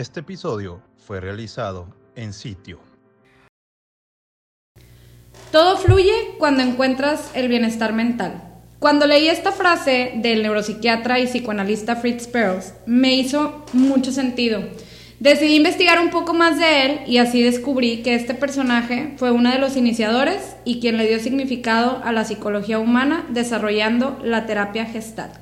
Este episodio fue realizado en sitio. Todo fluye cuando encuentras el bienestar mental. Cuando leí esta frase del neuropsiquiatra y psicoanalista Fritz Perls, me hizo mucho sentido. Decidí investigar un poco más de él y así descubrí que este personaje fue uno de los iniciadores y quien le dio significado a la psicología humana desarrollando la terapia gestalt.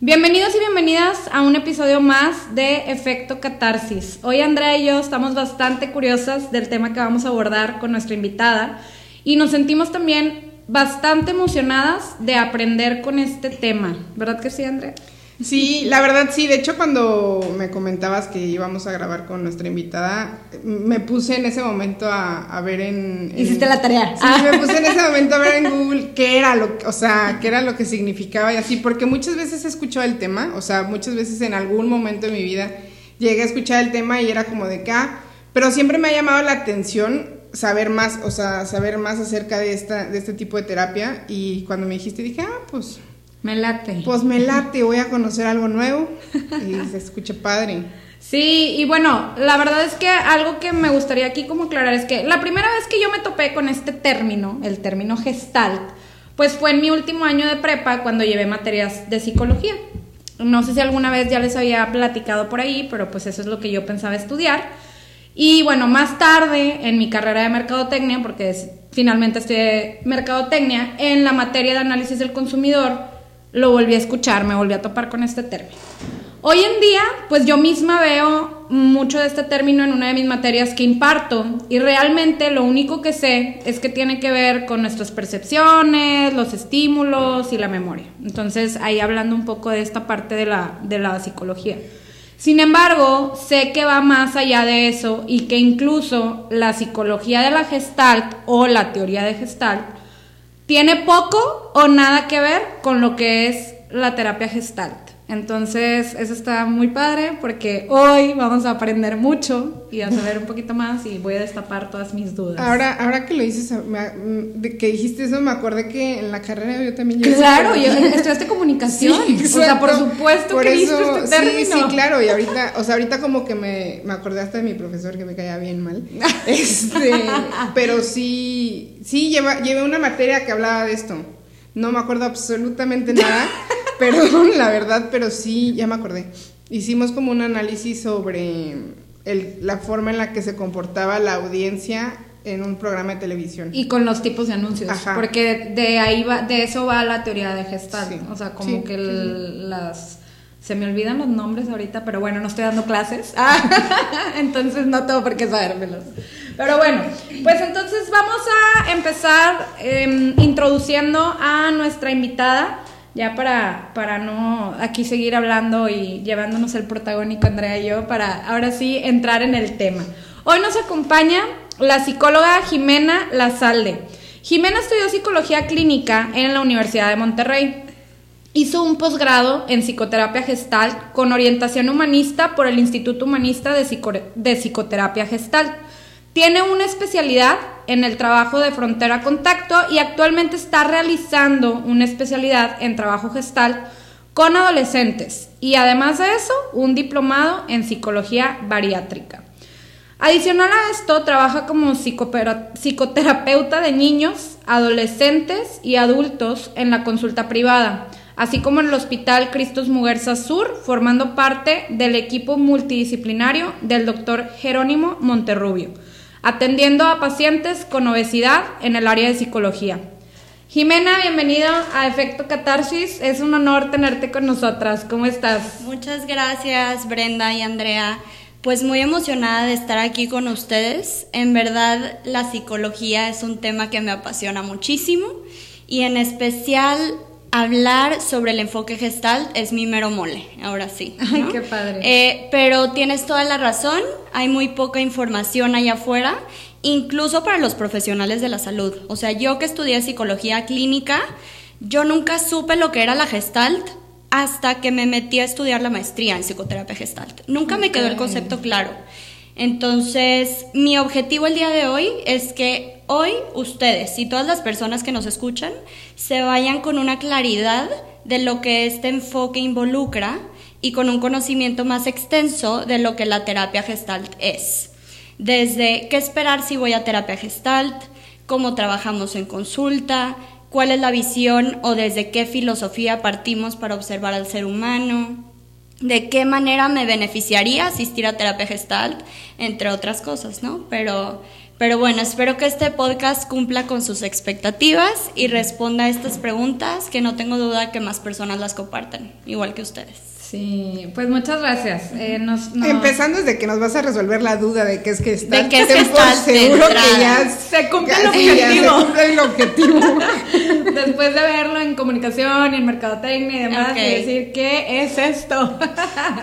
Bienvenidos y bienvenidas a un episodio más de Efecto Catarsis. Hoy Andrea y yo estamos bastante curiosas del tema que vamos a abordar con nuestra invitada y nos sentimos también bastante emocionadas de aprender con este tema. ¿Verdad que sí, Andrea? Sí, la verdad sí. De hecho, cuando me comentabas que íbamos a grabar con nuestra invitada, me puse en ese momento a, ver en, Hiciste la tarea. Sí, me puse en ese momento a ver en Google qué era lo, o sea, qué era lo que significaba y así, porque muchas veces he escuchado el tema, o sea, muchas veces en algún momento de mi vida llegué a escuchar el tema y era como de acá, pero siempre me ha llamado la atención saber más, o sea, saber más acerca de esta, de este tipo de terapia y cuando me dijiste dije, ah, pues me late. Pues me late, voy a conocer algo nuevo y se escucha padre. Sí, y bueno, la verdad es que algo que me gustaría aquí como aclarar es que la primera vez que yo me topé con este término, el término gestalt, pues fue en mi último año de prepa cuando llevé materias de psicología. No sé si alguna vez ya les había platicado por ahí, pero pues eso es lo que yo pensaba estudiar. Y bueno, más tarde en mi carrera de mercadotecnia, porque finalmente estudié mercadotecnia, en la materia de análisis del consumidor, lo volví a escuchar, me volví a topar con este término. Hoy en día, pues yo misma veo mucho de este término en una de mis materias que imparto y realmente lo único que sé es que tiene que ver con nuestras percepciones, los estímulos y la memoria. Entonces, ahí hablando un poco de esta parte de la, de la psicología. Sin embargo, sé que va más allá de eso y que incluso la psicología de la gestalt o la teoría de gestalt tiene poco o nada que ver con lo que es la terapia gestalt. Entonces, eso está muy padre porque hoy vamos a aprender mucho y a saber un poquito más y voy a destapar todas mis dudas. Ahora, ahora que lo dices, de que dijiste eso, me acordé que en la carrera yo también... Claro, yo estudiaste comunicación. o sea, por supuesto que eso, este término. Sí, sí, claro, y ahorita, o sea, ahorita como que me, me acordé hasta de mi profesor que me caía bien mal. Este, pero sí, sí, lleva, llevé una materia que hablaba de esto. No me acuerdo absolutamente nada. Perdón, la verdad, pero sí, ya me acordé. Hicimos como un análisis sobre la forma en la que se comportaba la audiencia en un programa de televisión. Y con los tipos de anuncios. Porque de ahí va, de eso va la teoría de Gestalt. O sea, como que las se me olvidan los nombres ahorita, pero bueno, no estoy dando clases. entonces no tengo por qué sabérmelos. Pero bueno, pues entonces vamos a empezar em, introduciendo a nuestra invitada ya para, para no aquí seguir hablando y llevándonos el protagónico Andrea y yo, para ahora sí entrar en el tema. Hoy nos acompaña la psicóloga Jimena Lazalde. Jimena estudió psicología clínica en la Universidad de Monterrey. Hizo un posgrado en psicoterapia gestal con orientación humanista por el Instituto Humanista de, de Psicoterapia Gestal. Tiene una especialidad en el trabajo de frontera contacto y actualmente está realizando una especialidad en trabajo gestal con adolescentes y además de eso un diplomado en psicología bariátrica. Adicional a esto, trabaja como psicoterapeuta de niños, adolescentes y adultos en la consulta privada, así como en el Hospital Cristos Muguerza Sur, formando parte del equipo multidisciplinario del doctor Jerónimo Monterrubio atendiendo a pacientes con obesidad en el área de psicología. Jimena, bienvenida a Efecto Catarsis. Es un honor tenerte con nosotras. ¿Cómo estás? Muchas gracias, Brenda y Andrea. Pues muy emocionada de estar aquí con ustedes. En verdad, la psicología es un tema que me apasiona muchísimo y en especial hablar sobre el enfoque gestal es mi mero mole, ahora sí. Ay, qué padre. Eh, pero tienes toda la razón, hay muy poca información allá afuera, incluso para los profesionales de la salud. O sea, yo que estudié psicología clínica, yo nunca supe lo que era la gestalt hasta que me metí a estudiar la maestría en psicoterapia gestalt. Nunca me quedó el concepto claro. Entonces, mi objetivo el día de hoy es que hoy ustedes y todas las personas que nos escuchan se vayan con una claridad de lo que este enfoque involucra y con un conocimiento más extenso de lo que la terapia gestalt es. Desde qué esperar si voy a terapia gestalt, cómo trabajamos en consulta, cuál es la visión o desde qué filosofía partimos para observar al ser humano, de qué manera me beneficiaría asistir a terapia gestalt, entre otras cosas, ¿no? Pero, pero bueno, espero que este podcast cumpla con sus expectativas y responda a estas preguntas que no tengo duda que más personas las compartan, igual que ustedes. Sí, pues muchas gracias. Eh, Empezando desde que nos vas a resolver la duda de qué es que está. De qué es que está seguro que ya se cumple el objetivo. se cumple el objetivo. Después de verlo en comunicación y en mercadotecnia y demás, y decir qué es esto.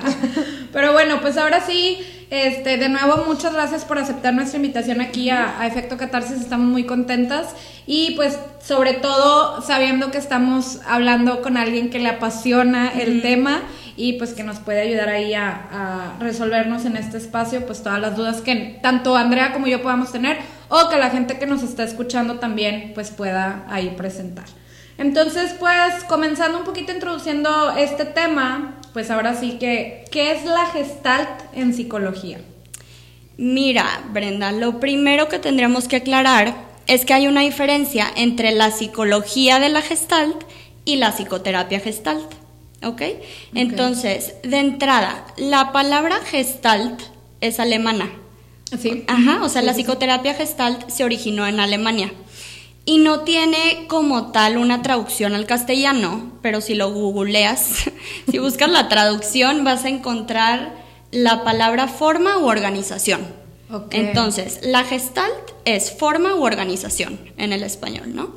Pero bueno, pues ahora sí. Este, de nuevo, muchas gracias por aceptar nuestra invitación aquí a, Efecto Catarsis. Estamos muy contentas y pues sobre todo sabiendo que estamos hablando con alguien que le apasiona el tema y pues que nos puede ayudar ahí a, resolvernos en este espacio pues todas las dudas que tanto Andrea como yo podamos tener o que la gente que nos está escuchando también pues pueda ahí presentar. Entonces pues comenzando un poquito introduciendo este tema, pues ahora sí que, ¿qué es la gestalt en psicología? Mira, Brenda, lo primero que tendríamos que aclarar es que hay una diferencia entre la psicología de la gestalt y la psicoterapia gestalt. ¿ok? Entonces, de entrada, la palabra gestalt es alemana. Sí. Ajá, o sea, la psicoterapia gestalt se originó en Alemania. Y no tiene como tal una traducción al castellano, pero si lo googleas, si buscas la traducción, vas a encontrar la palabra forma u organización. Entonces, la gestalt es forma u organización en el español, ¿no?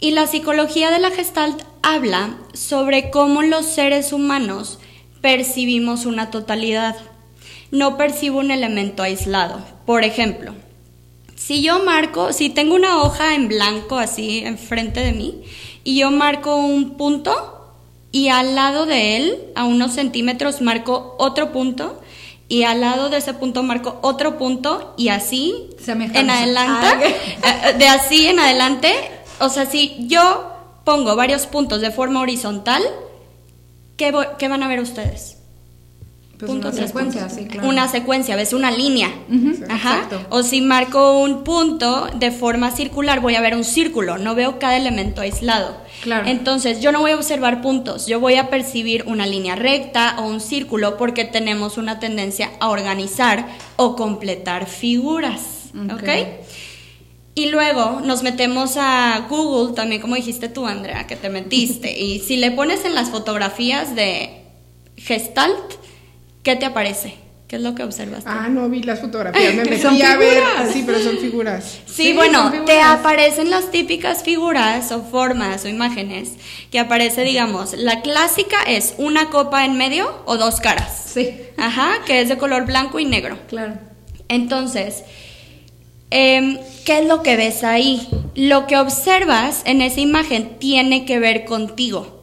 Y la psicología de la gestalt habla sobre cómo los seres humanos percibimos una totalidad. No percibo un elemento aislado. Por ejemplo, si yo marco, si tengo una hoja en blanco así enfrente de mí y yo marco un punto y al lado de él, a unos centímetros, marco otro punto y al lado de ese punto marco otro punto y así en adelante, eh, de así en adelante o sea, si yo pongo varios puntos de forma horizontal, ¿qué, van a ver ustedes? Pues una secuencia, sí, claro. Una secuencia, ves una línea. Ajá. O si marco un punto de forma circular, voy a ver un círculo, no veo cada elemento aislado. Claro. Entonces, yo no voy a observar puntos, yo voy a percibir una línea recta o un círculo porque tenemos una tendencia a organizar o completar figuras. ¿Ok? ¿okay? Y luego nos metemos a Google, también como dijiste tú, Andrea, que te metiste. y si le pones en las fotografías de Gestalt, ¿qué te aparece? ¿Qué es lo que observas? Ah, no vi las fotografías, me metí a ver. Sí, pero son figuras. Sí, bueno, te aparecen las típicas figuras o formas o imágenes que aparece, digamos, la clásica es una copa en medio o dos caras. Sí. Ajá, que es de color blanco y negro. Claro. Entonces, Em, ¿Qué es lo que ves ahí? Lo que observas en esa imagen tiene que ver contigo,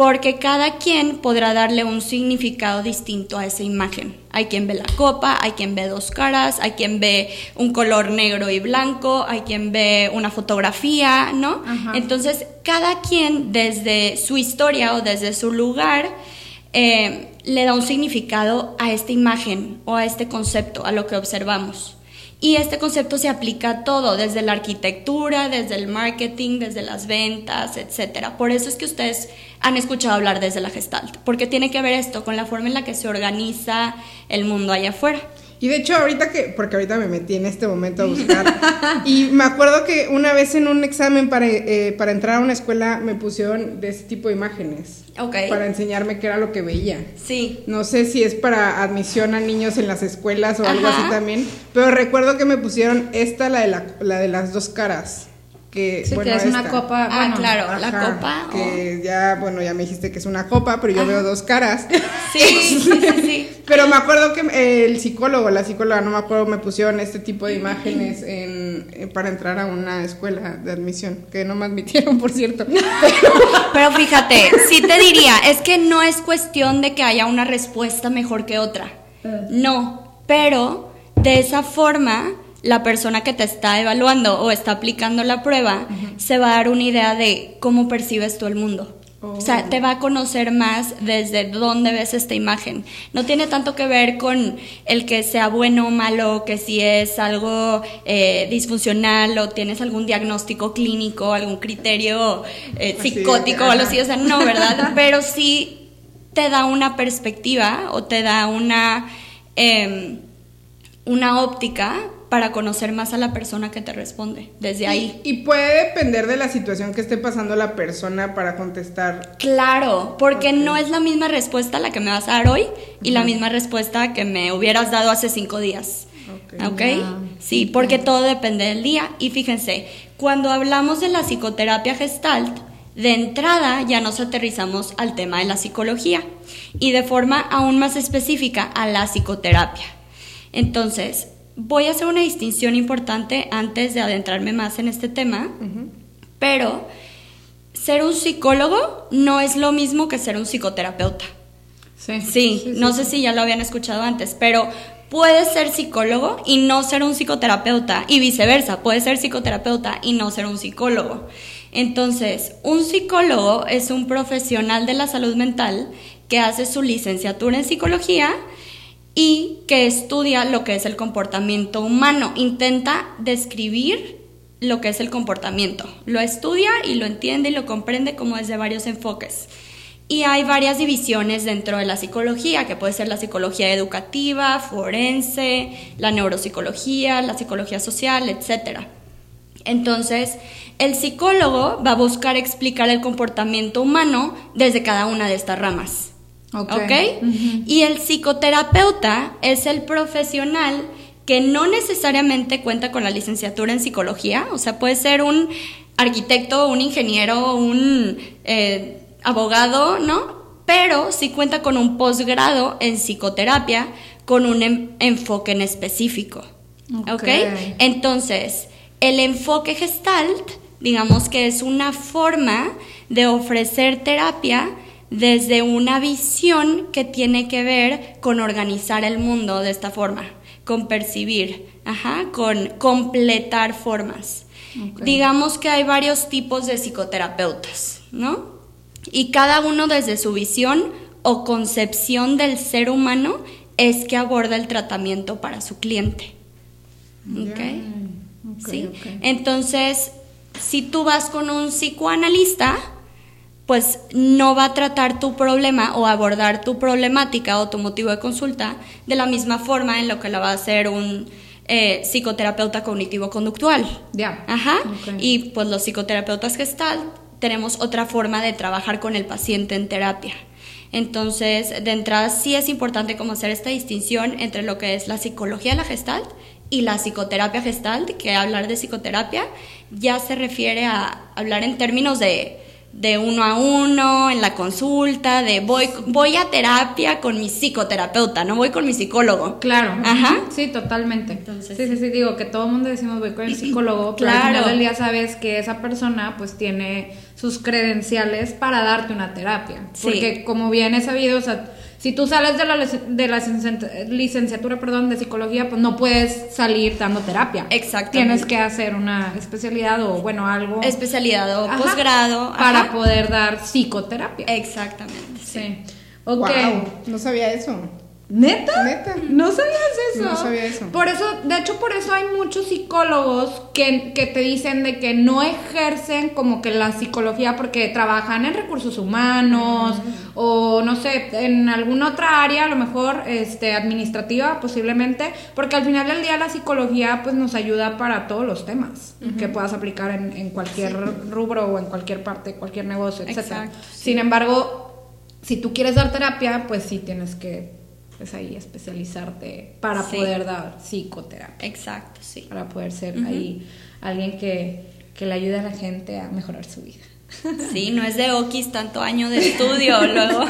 porque cada quien podrá darle un significado distinto a esa imagen. Hay quien ve la copa, hay quien ve dos caras, hay quien ve un color negro y blanco, hay quien ve una fotografía, ¿no? Entonces, cada quien desde su historia o desde su lugar eh, le da un significado a esta imagen o a este concepto, a lo que observamos. Y este concepto se aplica a todo, desde la arquitectura, desde el marketing, desde las ventas, etc. Por eso es que ustedes han escuchado hablar desde la Gestalt, porque tiene que ver esto con la forma en la que se organiza el mundo allá afuera. Y de hecho, ahorita que, porque ahorita me metí en este momento a buscar, y me acuerdo que una vez en un examen para, eh, para entrar a una escuela me pusieron de ese tipo de imágenes. Ok. Para enseñarme qué era lo que veía. Sí. No sé si es para admisión a niños en las escuelas o algo así también, pero recuerdo que me pusieron esta, la de, la, la de las dos caras. Que, Sí, bueno, que es una esta. copa. Ah, bueno, claro, la copa. Que ya, bueno, ya me dijiste que es una copa, pero yo veo dos caras. Sí, sí, sí. Pero me acuerdo que el psicólogo, la psicóloga, no me acuerdo, me pusieron este tipo de imágenes en, eh, para entrar a una escuela de admisión, que no me admitieron, por cierto. Pero fíjate, sí te diría, es que no es cuestión de que haya una respuesta mejor que otra. No, pero de esa forma la persona que te está evaluando o está aplicando la prueba se va a dar una idea de cómo percibes tú el mundo. O sea, te va a conocer más desde dónde ves esta imagen. No tiene tanto que ver con el que sea bueno o malo, que si es algo eh, disfuncional o tienes algún diagnóstico clínico, algún criterio eh, psicótico o algo así. O sea, no, ¿verdad? Pero sí te da una perspectiva o te da una, em, una óptica para conocer más a la persona que te responde desde ahí. Y, y puede depender de la situación que esté pasando la persona para contestar. Claro, porque no es la misma respuesta la que me vas a dar hoy y la misma respuesta que me hubieras dado hace cinco días. Ok. ¿Ok? Ya. Sí, porque todo depende del día. Y fíjense, cuando hablamos de la psicoterapia gestalt, de entrada ya nos aterrizamos al tema de la psicología y de forma aún más específica a la psicoterapia. Entonces, voy a hacer una distinción importante antes de adentrarme más en este tema, pero ser un psicólogo no es lo mismo que ser un psicoterapeuta. Sí. Sí, no sé si ya lo habían escuchado antes, pero puedes ser psicólogo y no ser un psicoterapeuta y viceversa, puedes ser psicoterapeuta y no ser un psicólogo. Entonces, un psicólogo es un profesional de la salud mental que hace su licenciatura en psicología y que estudia lo que es el comportamiento humano, intenta describir lo que es el comportamiento, lo estudia y lo entiende y lo comprende como desde varios enfoques. Y hay varias divisiones dentro de la psicología, que puede ser la psicología educativa, forense, la neuropsicología, la psicología social, etc. Entonces, el psicólogo va a buscar explicar el comportamiento humano desde cada una de estas ramas. Ok. ¿Ok? Y el psicoterapeuta es el profesional que no necesariamente cuenta con la licenciatura en psicología, o sea, puede ser un arquitecto, un ingeniero, un eh, abogado, ¿no? Pero sí cuenta con un posgrado en psicoterapia con un em- enfoque en específico. Ok. ¿Ok? Entonces, el enfoque gestalt, digamos que es una forma de ofrecer terapia desde una visión que tiene que ver con organizar el mundo de esta forma, con percibir, ajá, con completar formas. Digamos que hay varios tipos de psicoterapeutas, ¿no? Y cada uno desde su visión o concepción del ser humano es que aborda el tratamiento para su cliente. ¿Ok? ¿Sí? Entonces, si tú vas con un psicoanalista, pues no va a tratar tu problema o abordar tu problemática o tu motivo de consulta de la misma forma en lo que lo va a hacer un eh, psicoterapeuta cognitivo-conductual. Ya. Ajá. Y pues los psicoterapeutas gestalt tenemos otra forma de trabajar con el paciente en terapia. Entonces, de entrada sí es importante como hacer esta distinción entre lo que es la psicología de la gestalt y la psicoterapia gestalt, que hablar de psicoterapia ya se refiere a hablar en términos de, de uno a uno, en la consulta, de voy, voy a terapia con mi psicoterapeuta, no voy con mi psicólogo. Claro. Ajá. Sí, totalmente. Entonces- sí, sí, sí, digo que todo el mundo decimos voy con el psicólogo, pero al Claro. final del día sabes que esa persona pues tiene sus credenciales para darte una terapia. Sí. Porque como bien es sabido, o sea, si tú sales de la, de la licencia- licenciatura perdón, de psicología, pues no puedes salir dando terapia. Exactamente. Tienes que hacer una especialidad o bueno, algo Especialidad o posgrado. para ajá. poder dar psicoterapia. Exactamente. Sí. Ok. Wow, no sabía eso. ¿Neta? Neta. ¿No sabías eso? No sabía eso. Por eso, de hecho, por eso hay muchos psicólogos que, que te dicen de que no ejercen como que la psicología porque trabajan en recursos humanos o no sé, en alguna otra área, a lo mejor este, administrativa posiblemente, porque al final del día la psicología pues nos ayuda para todos los temas que puedas aplicar en, en cualquier rubro o en cualquier parte, cualquier negocio, etc. Exacto, Sin embargo, si tú quieres dar terapia, pues sí tienes que pues ahí especializarte para Sí. poder dar psicoterapia, Exacto, sí. para poder ser ahí alguien que, que le ayude a la gente a mejorar su vida. Sí, no es de Okis tanto año de estudio, luego.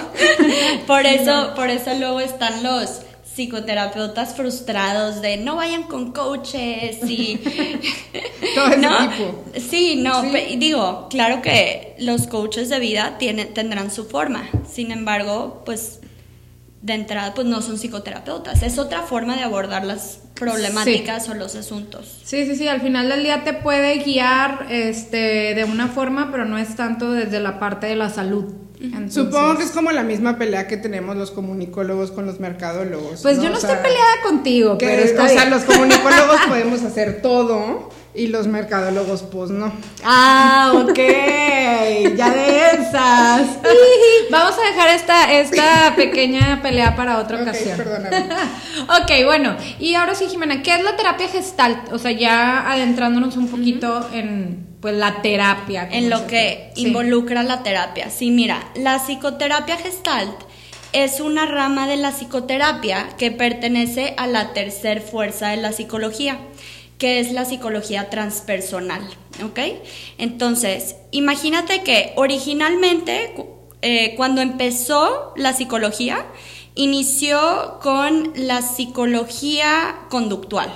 Por eso, por eso luego están los psicoterapeutas frustrados de no vayan con coaches y Todo ese ¿no? tipo. Sí, no, Sí. digo, claro que los coaches de vida tienen, tendrán su forma. Sin embargo, pues de entrada pues no son psicoterapeutas, es otra forma de abordar las problemáticas o los asuntos. Sí, sí, sí, al final del día te puede guiar este, de una forma, pero no es tanto desde la parte de la salud. Entonces, Supongo que es como la misma pelea que tenemos los comunicólogos con los mercadólogos. Pues yo no O estoy sea, peleada contigo, que, pero está o sea, los comunicólogos podemos hacer todo y los mercadólogos pues no. Ah, ok, ya de esas. Vamos a dejar esta, esta pequeña pelea para otra Ok, ocasión. perdóname. ok, bueno, y ahora sí, Jimena, ¿qué es la terapia gestalt? O sea, ya adentrándonos un poquito en pues la terapia. en lo que sí. involucra la terapia. Sí, mira, la psicoterapia gestalt es una rama de la psicoterapia que pertenece a la tercer fuerza de la psicología, que es la psicología transpersonal, ¿ok? Entonces, imagínate que originalmente, eh, cuando empezó la psicología, inició con la psicología conductual,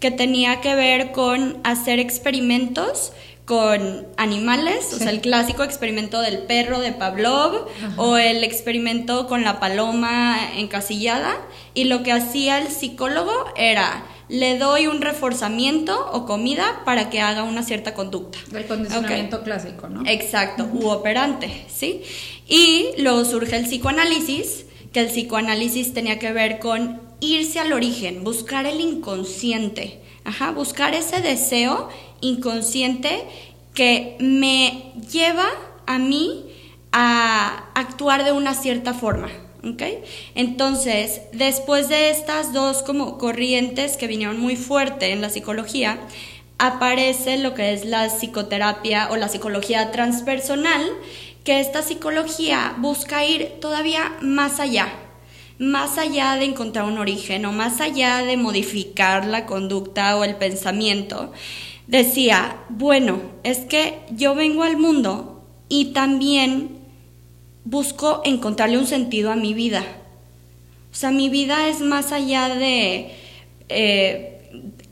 que tenía que ver con hacer experimentos con animales, o sea, el clásico experimento del perro de Pavlov o el experimento con la paloma encasillada y lo que hacía el psicólogo era le doy un reforzamiento o comida para que haga una cierta conducta. Del condicionamiento clásico, ¿no? Exacto, u operante, ¿sí? Y luego surge el psicoanálisis, que el psicoanálisis tenía que ver con irse al origen, buscar el inconsciente, ajá, buscar ese deseo inconsciente que me lleva a mí a actuar de una cierta forma. ¿Ok? Entonces, después de estas dos como corrientes que vinieron muy fuerte en la psicología, aparece lo que es la psicoterapia o la psicología transpersonal, que esta psicología busca ir todavía más allá, más allá de encontrar un origen o más allá de modificar la conducta o el pensamiento. Decía, bueno, es que yo vengo al mundo y también busco encontrarle un sentido a mi vida. O sea, mi vida es más allá de eh,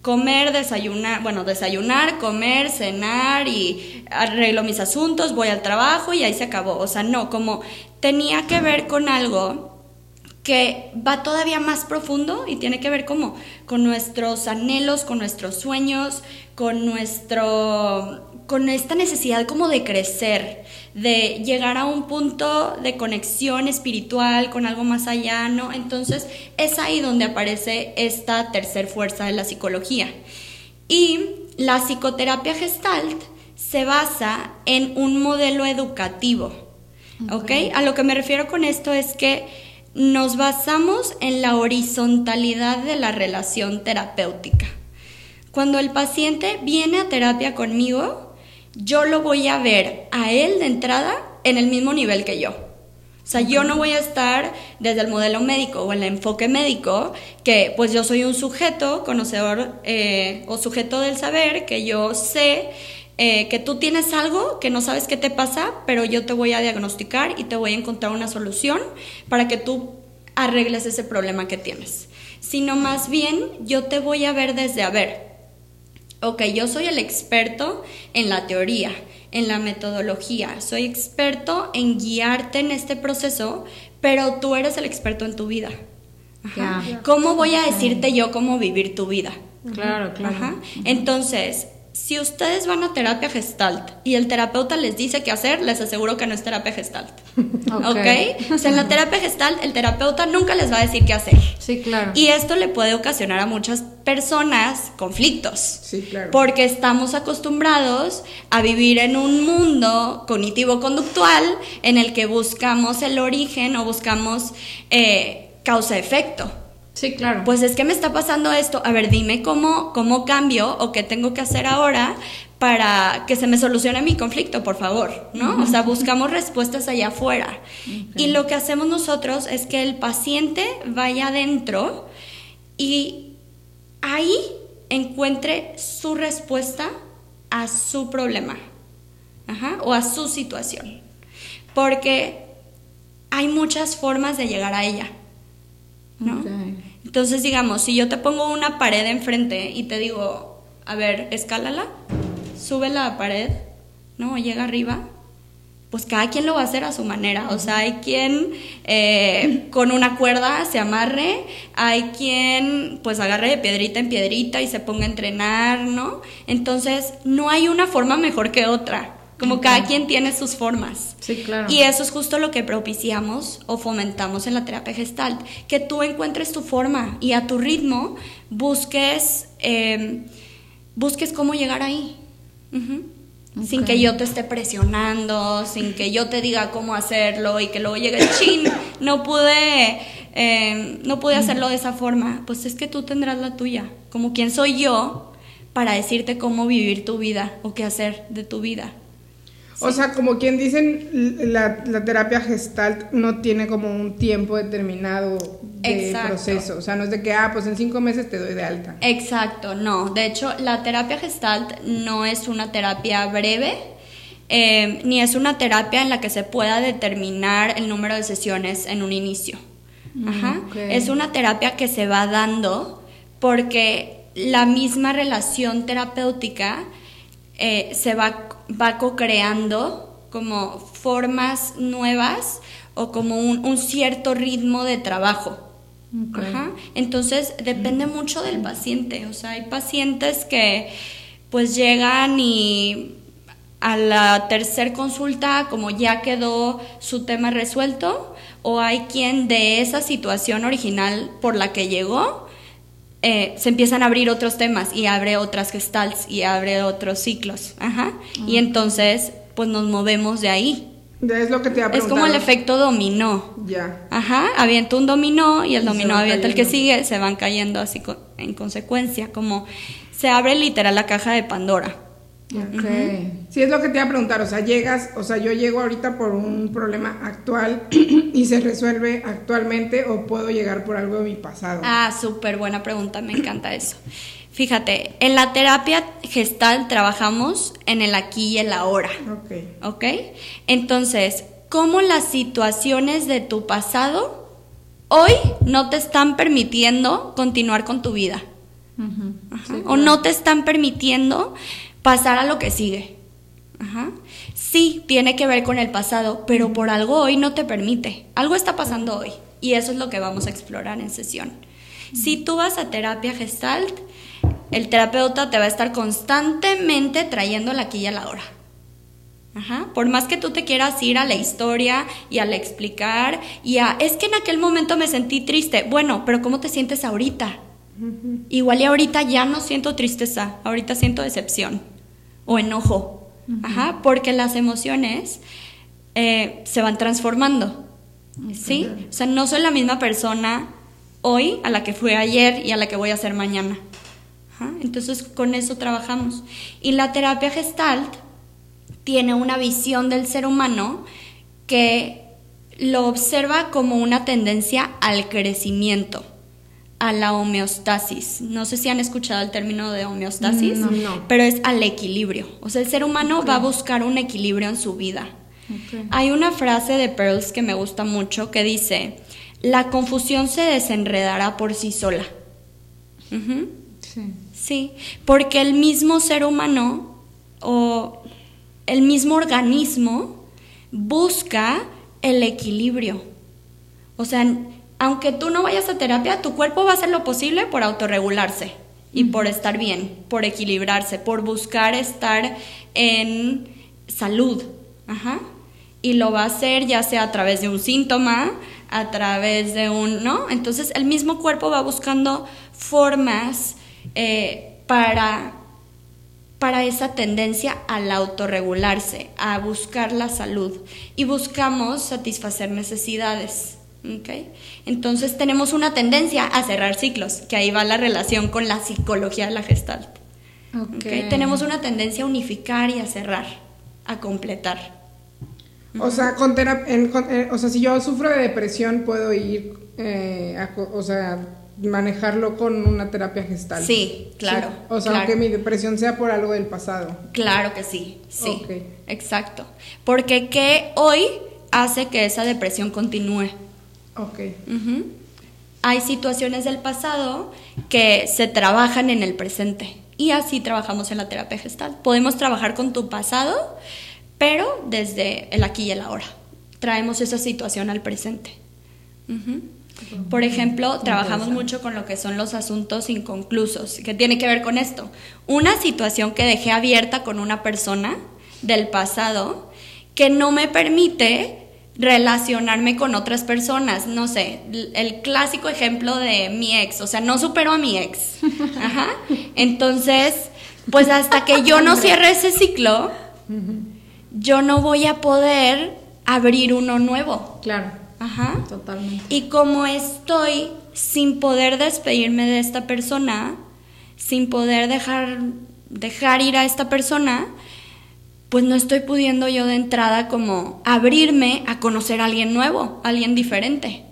comer, desayunar, bueno, desayunar, comer, cenar y arreglo mis asuntos, voy al trabajo y ahí se acabó. O sea, no, como tenía que ver con algo que va todavía más profundo y tiene que ver como con nuestros anhelos, con nuestros sueños, con nuestro con esta necesidad como de crecer, de llegar a un punto de conexión espiritual con algo más allá, ¿no? Entonces, es ahí donde aparece esta tercer fuerza de la psicología. Y la psicoterapia gestalt se basa en un modelo educativo, ¿ok? A lo que me refiero con esto es que nos basamos en la horizontalidad de la relación terapéutica. Cuando el paciente viene a terapia conmigo, yo lo voy a ver a él de entrada en el mismo nivel que yo. O sea, yo no voy a estar desde el modelo médico o el enfoque médico, que pues yo soy un sujeto conocedor eh, o sujeto del saber, que yo sé eh, que tú tienes algo que no sabes qué te pasa, pero yo te voy a diagnosticar y te voy a encontrar una solución para que tú arregles ese problema que tienes. Sino más bien yo te voy a ver desde a ver, ok, yo soy el experto en la teoría, en la metodología, soy experto en guiarte en este proceso, pero tú eres el experto en tu vida. Ajá. ¿Cómo voy a decirte yo cómo vivir tu vida? Claro, claro. Ajá. Entonces, si ustedes van a terapia gestalt y el terapeuta les dice qué hacer, les aseguro que no es terapia gestalt. ¿Ok? O sea, en la terapia gestalt el terapeuta nunca les va a decir qué hacer. Sí, claro. Y esto le puede ocasionar a muchas personas conflictos. Sí, claro. Porque estamos acostumbrados a vivir en un mundo cognitivo-conductual en el que buscamos el origen o buscamos eh, causa-efecto. Sí, claro. Pues es que me está pasando esto. A ver, dime cómo, cómo cambio o qué tengo que hacer ahora para que se me solucione mi conflicto, por favor, ¿no? O sea, buscamos respuestas allá afuera. Y lo que hacemos nosotros es que el paciente vaya adentro y ahí encuentre su respuesta a su problema Ajá, o a su situación. Porque hay muchas formas de llegar a ella. ¿no? Entonces, digamos, si yo te pongo una pared enfrente y te digo, a ver, escálala, sube la pared, ¿no? Llega arriba, pues cada quien lo va a hacer a su manera. O sea, hay quien eh, con una cuerda se amarre, hay quien pues agarre de piedrita en piedrita y se ponga a entrenar, ¿no? Entonces, no hay una forma mejor que otra. Como cada quien tiene sus formas. Sí, claro. Y eso es justo lo que propiciamos o fomentamos en la terapia gestalt, que tú encuentres tu forma y a tu ritmo busques, eh, busques cómo llegar ahí. Sin que yo te esté presionando, sin que yo te diga cómo hacerlo y que luego llegue el chin, no pude, eh, no pude hacerlo de esa forma. Pues es que tú tendrás la tuya. Como quien soy yo para decirte cómo vivir tu vida o qué hacer de tu vida. O sea, como quien dicen, la, la, terapia gestalt no tiene como un tiempo determinado de Exacto. proceso. O sea, no es de que, ah, pues en cinco meses te doy de alta. Exacto, no. De hecho, la terapia gestalt no es una terapia breve, eh, ni es una terapia en la que se pueda determinar el número de sesiones en un inicio. Ajá. okay. Es una terapia que se va dando porque la misma relación terapéutica eh, se va, va co-creando como formas nuevas o como un, un cierto ritmo de trabajo. Okay. Ajá. Entonces depende mucho del paciente. O sea, hay pacientes que pues llegan y a la tercer consulta como ya quedó su tema resuelto o hay quien de esa situación original por la que llegó eh, se empiezan a abrir otros temas y abre otras gestalts y abre otros ciclos. Ajá. Y entonces pues nos movemos de ahí. Es lo que te Es como el efecto dominó. Ya. Ajá, avienta un dominó y el Y dominó avienta el que sigue, se van cayendo así en consecuencia, como se abre literal la caja de Pandora. Ok. Sí, es lo que te iba a preguntar. O sea, llegas, o sea, yo llego ahorita por un problema actual y se resuelve actualmente o puedo llegar por algo de mi pasado. Ah, súper buena pregunta, me encanta eso. Fíjate, en la terapia gestal trabajamos en el aquí y el ahora. Ok. ¿Ok? Entonces, ¿cómo las situaciones de tu pasado hoy no te están permitiendo continuar con tu vida? O no te están permitiendo pasar a lo que sigue. Ajá. Sí, tiene que ver con el pasado, pero por algo hoy no te permite. Algo está pasando hoy. Y eso es lo que vamos a explorar en sesión. Si tú vas a terapia gestalt, el terapeuta te va a estar constantemente trayendo la aquí y a la hora. Ajá. Por más que tú te quieras ir a la historia y al explicar y a, es que en aquel momento me sentí triste. Bueno, pero ¿cómo te sientes ahorita? Igual y ahorita ya no siento tristeza, ahorita siento decepción o enojo. Ajá, porque las emociones eh, se van transformando. ¿Sí? O sea, no soy la misma persona hoy a la que fui ayer y a la que voy a ser mañana. Ajá, Entonces, con eso trabajamos. Y la terapia gestalt tiene una visión del ser humano que lo observa como una tendencia al crecimiento, a la homeostasis. No sé si han escuchado el término de homeostasis, No, no. pero es al equilibrio. O sea, el ser humano va a buscar un equilibrio en su vida. Hay una frase de Pearls que me gusta mucho que dice, la confusión se desenredará por sí sola. Sí. Sí, porque el mismo ser humano o el mismo organismo busca el equilibrio. O sea, aunque tú no vayas a terapia, tu cuerpo va a hacer lo posible por autorregularse. y por estar bien, por equilibrarse, por buscar estar en salud. Ajá. Y lo va a hacer ya sea a través de un síntoma, a través de un, ¿no? Entonces el mismo cuerpo va buscando formas eh, para, para esa tendencia al autorregularse, a buscar la salud. Y buscamos satisfacer necesidades. ¿Okay? Entonces tenemos una tendencia a cerrar ciclos, que ahí va la relación con la psicología de la gestalt. Okay. Tenemos una tendencia a unificar y a cerrar, a completar. O sea, con eh, o sea, si yo sufro de depresión, puedo ir, eh, o sea, manejarlo con una terapia gestal. Sí, claro. O sea, aunque mi depresión sea por algo del pasado. Claro que sí, sí. Exacto. Porque ¿qué hoy hace que esa depresión continúe? Ok. Hay situaciones del pasado que se trabajan en el presente. Y así trabajamos en la terapia gestal. Podemos trabajar con tu pasado, pero desde el aquí y el ahora. Traemos esa situación al presente. Por ejemplo, trabajamos mucho con lo que son los asuntos inconclusos, que tiene que ver con esto. Una situación que dejé abierta con una persona del pasado que no me permite relacionarme con otras personas. No sé, el clásico ejemplo de mi ex, o sea, no superó a mi ex. Ajá. Entonces, pues hasta que yo no cierre ese ciclo, yo no voy a poder abrir uno nuevo. Claro. Ajá. Totalmente. Y como estoy sin poder despedirme de esta persona, sin poder dejar, dejar ir a esta persona, pues no estoy pudiendo yo de entrada como abrirme a conocer a alguien nuevo, alguien diferente.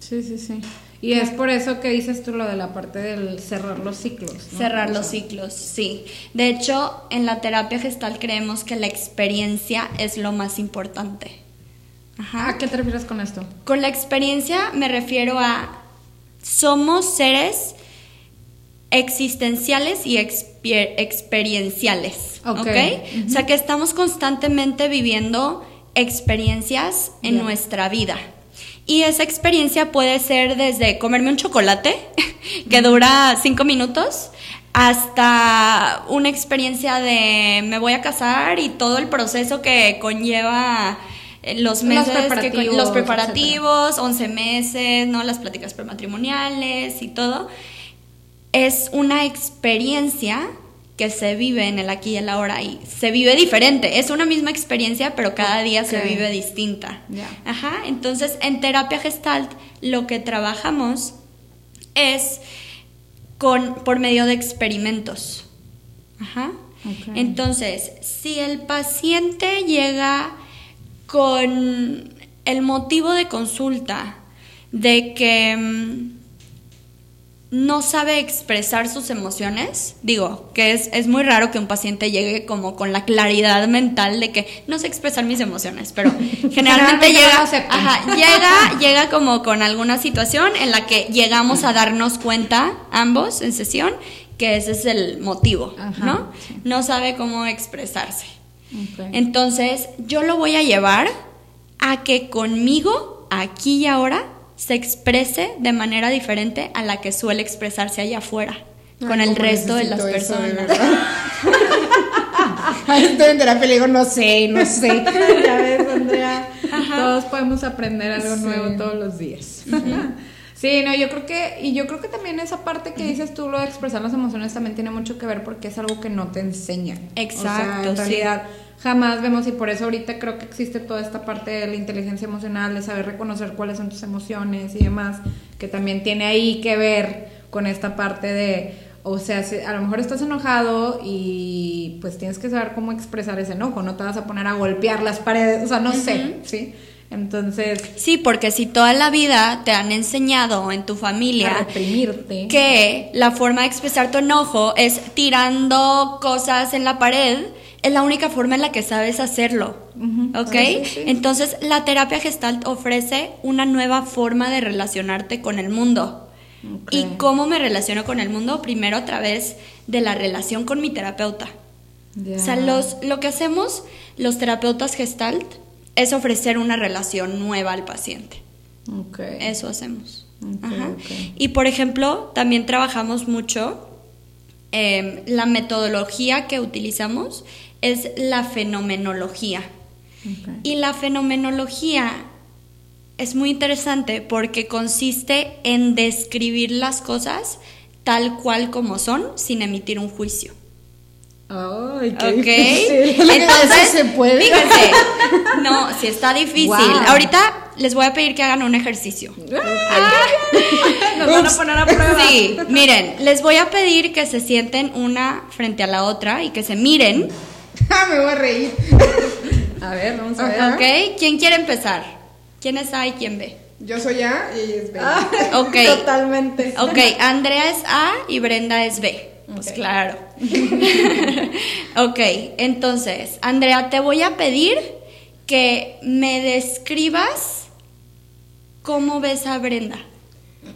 Sí, sí, sí. Y es por eso que dices tú lo de la parte del cerrar los ciclos. Cerrar los ciclos, sí. De hecho, en la terapia gestal creemos que la experiencia es lo más importante. Ajá. ¿A qué te refieres con esto? Con la experiencia me refiero a somos seres existenciales y experienciales. ¿Ok? O sea que estamos constantemente viviendo experiencias en nuestra vida. Y esa experiencia puede ser desde comerme un chocolate, que dura cinco minutos, hasta una experiencia de me voy a casar y todo el proceso que conlleva eh, los meses, los preparativos, los preparativos 11 meses, ¿no? Las pláticas prematrimoniales y todo es una experiencia que se vive en el aquí y el ahora y se vive diferente. Es una misma experiencia, pero cada día se vive distinta. Ajá. Entonces, en terapia gestalt lo que trabajamos es con por medio de experimentos. Ajá. Entonces, si el paciente llega con el motivo de consulta de que mm, no sabe expresar sus emociones, digo, que es, es, muy raro que un paciente llegue como con la claridad mental de que no sé expresar mis emociones, pero generalmente llega, llega, llega como con alguna situación en la que llegamos a darnos cuenta ambos en sesión que ese es el motivo, ¿no? No sabe cómo expresarse. Entonces, yo lo voy a llevar a que conmigo, aquí y ahora, se exprese de manera diferente a la que suele expresarse allá afuera, con el resto de las personas. estoy en terapia y digo, no sé, no sé. ya ves, Andrea, todos podemos aprender algo nuevo todos los días. Sí, no, yo creo que, y yo creo que también esa parte que dices tú, lo de expresar las emociones, también tiene mucho que ver porque es algo que no te enseñan. Exacto. en realidad, jamás vemos, y por eso ahorita creo que existe toda esta parte de la inteligencia emocional, de saber reconocer cuáles son tus emociones y demás, que también tiene ahí que ver con esta parte de, o sea, a lo mejor estás enojado y pues tienes que saber cómo expresar ese enojo, no te vas a poner a golpear las paredes, o sea, no sé, ¿sí? Entonces. Sí, porque si toda la vida te han enseñado en tu familia que la forma de expresar tu enojo es tirando cosas en la pared, es la única forma en la que sabes hacerlo. ¿Ok? Entonces, la terapia gestalt ofrece una nueva forma de relacionarte con el mundo. ¿Y cómo me relaciono con el mundo? Primero a través de la relación con mi terapeuta. O sea, los, lo que hacemos los terapeutas gestalt es ofrecer una relación nueva al paciente. Eso hacemos. Y por ejemplo, también trabajamos mucho, em, la metodología que utilizamos es la fenomenología. Y la fenomenología es muy interesante porque consiste en describir las cosas tal cual como son sin emitir un juicio. Ay, qué Entonces, se puede? Fíjense, no, si está difícil. Ahorita les voy a pedir que hagan un ejercicio. Nos van a poner a prueba. Sí, miren, les voy a pedir que se sienten una frente a la otra y que se miren. Ah, me voy a reír. A ver, vamos a ver. Ok, ¿quién quiere empezar? ¿Quién es A y quién B? Yo soy A y ella es B. Ah, Totalmente. Ok, Andrea es A y Brenda es B. Pues claro. ok, entonces, Andrea, te voy a pedir que me describas cómo ves a Brenda.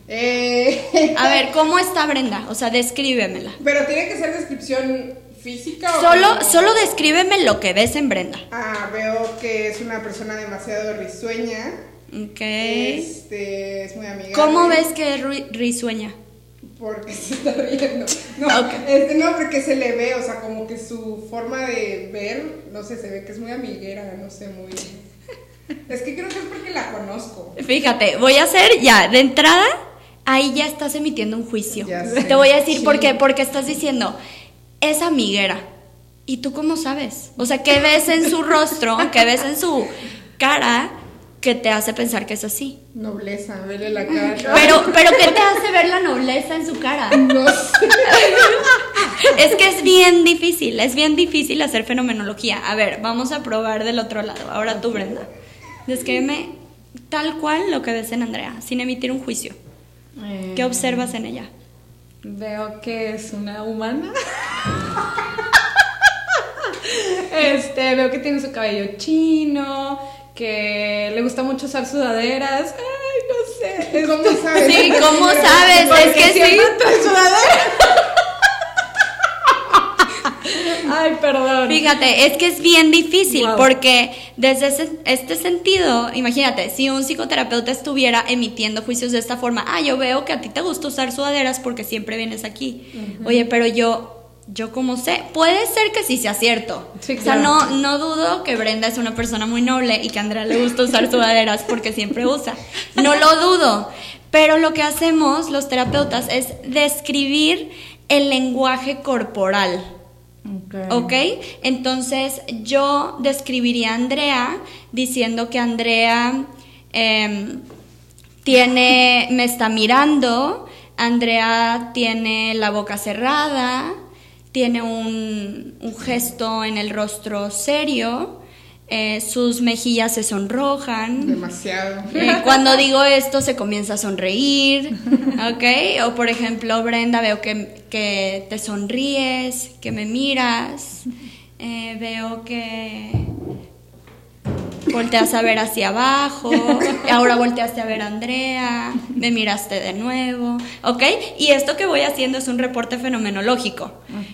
Eh. A ver, ¿cómo está Brenda? O sea, descríbemela. Pero tiene que ser descripción física solo, o solo descríbeme lo que ves en Brenda. Ah, veo que es una persona demasiado risueña. Ok. Este, es muy amigable. ¿Cómo ves que es risueña? Porque se está riendo. No, este, no, porque se le ve, o sea, como que su forma de ver, no sé, se ve que es muy amiguera, no sé, muy... Es que creo que es porque la conozco. Fíjate, voy a hacer ya, de entrada, ahí ya estás emitiendo un juicio. Te voy a decir por qué, porque estás diciendo, es amiguera. ¿Y tú cómo sabes? O sea, ¿qué ves en su rostro, qué ves en su cara que te hace pensar que es así? Nobleza, verle la cara. Pero, pero ¿qué te hace ver la nobleza en su cara? No sé. Es que es bien difícil, es bien difícil hacer fenomenología. A ver, vamos a probar del otro lado. Ahora tú, Brenda. Descríbeme tal cual lo que ves en Andrea, sin emitir un juicio. ¿Qué observas en ella? Veo que es una humana. este, veo que tiene su cabello chino, que le gusta mucho usar sudaderas. Ay, no sé. ¿Cómo sabes? Sí, ¿cómo sabes? Es que sí. Ay, perdón. Fíjate, es que es bien difícil porque desde este sentido, imagínate, si un psicoterapeuta estuviera emitiendo juicios de esta forma, ah, yo veo que a ti te gusta usar sudaderas porque siempre vienes aquí. Oye, pero yo yo como sé, puede ser que sí sea cierto. O sea, no, no dudo que Brenda es una persona muy noble y que a Andrea le gusta usar sudaderas porque siempre usa. No lo dudo. Pero lo que hacemos los terapeutas es describir el lenguaje corporal. ok, entonces yo describiría a Andrea diciendo que Andrea em, tiene, me está mirando, Andrea tiene la boca cerrada, tiene un, gesto en el rostro serio, eh, sus mejillas se sonrojan. Demasiado. Eh, cuando digo esto se comienza a sonreír, ¿ok? O por ejemplo, Brenda, veo que, que te sonríes, que me miras, eh, veo que volteas a ver hacia abajo, ahora volteaste a ver a Andrea, me miraste de nuevo, ¿ok? Y esto que voy haciendo es un reporte fenomenológico.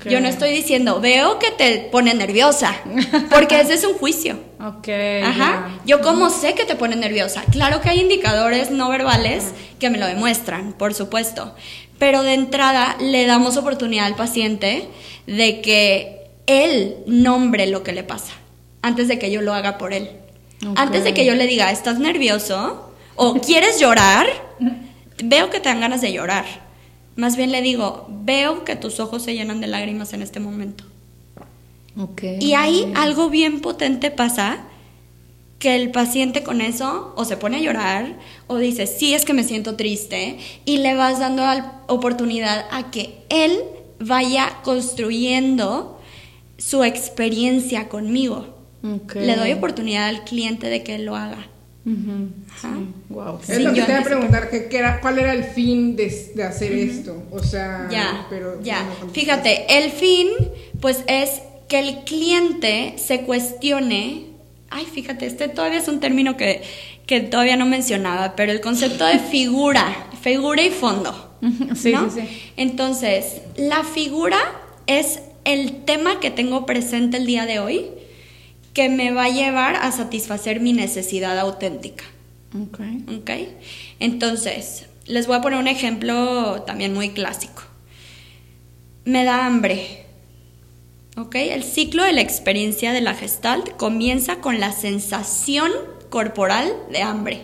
Yo no estoy diciendo, veo que te pone nerviosa, porque ese es un juicio. Ok. Ajá. Yo como sé que te pone nerviosa. Claro que hay indicadores no verbales que me lo demuestran, por supuesto. Pero de entrada le damos oportunidad al paciente de que él nombre lo que le pasa, antes de que yo lo haga por él. Antes de que yo le diga, ¿estás nervioso? ¿O quieres llorar? Veo que te dan ganas de llorar. Más bien le digo, veo que tus ojos se llenan de lágrimas en este momento. Y ahí algo bien potente pasa, que el paciente con eso o se pone a llorar o dice, sí, es que me siento triste, y le vas dando oportunidad a que él vaya construyendo su experiencia conmigo. Le doy oportunidad al cliente de que él lo haga. wow. es lo que te iba a preguntar, que, era, ¿cuál era el fin de, hacer esto? O sea, ya, pero ya. Fíjate, el fin, pues es que el cliente se cuestione. Ay, fíjate, este todavía es un término que, que todavía no mencionaba, pero el concepto de figura, figura y fondo. Sí, sí, sí. Entonces, la figura es el tema que tengo presente el día de hoy que me va a llevar a satisfacer mi necesidad auténtica. Ok. ¿Ok? Entonces, les voy a poner un ejemplo también muy clásico. Me da hambre. ¿Ok? El ciclo de la experiencia de la gestalt comienza con la sensación corporal de hambre.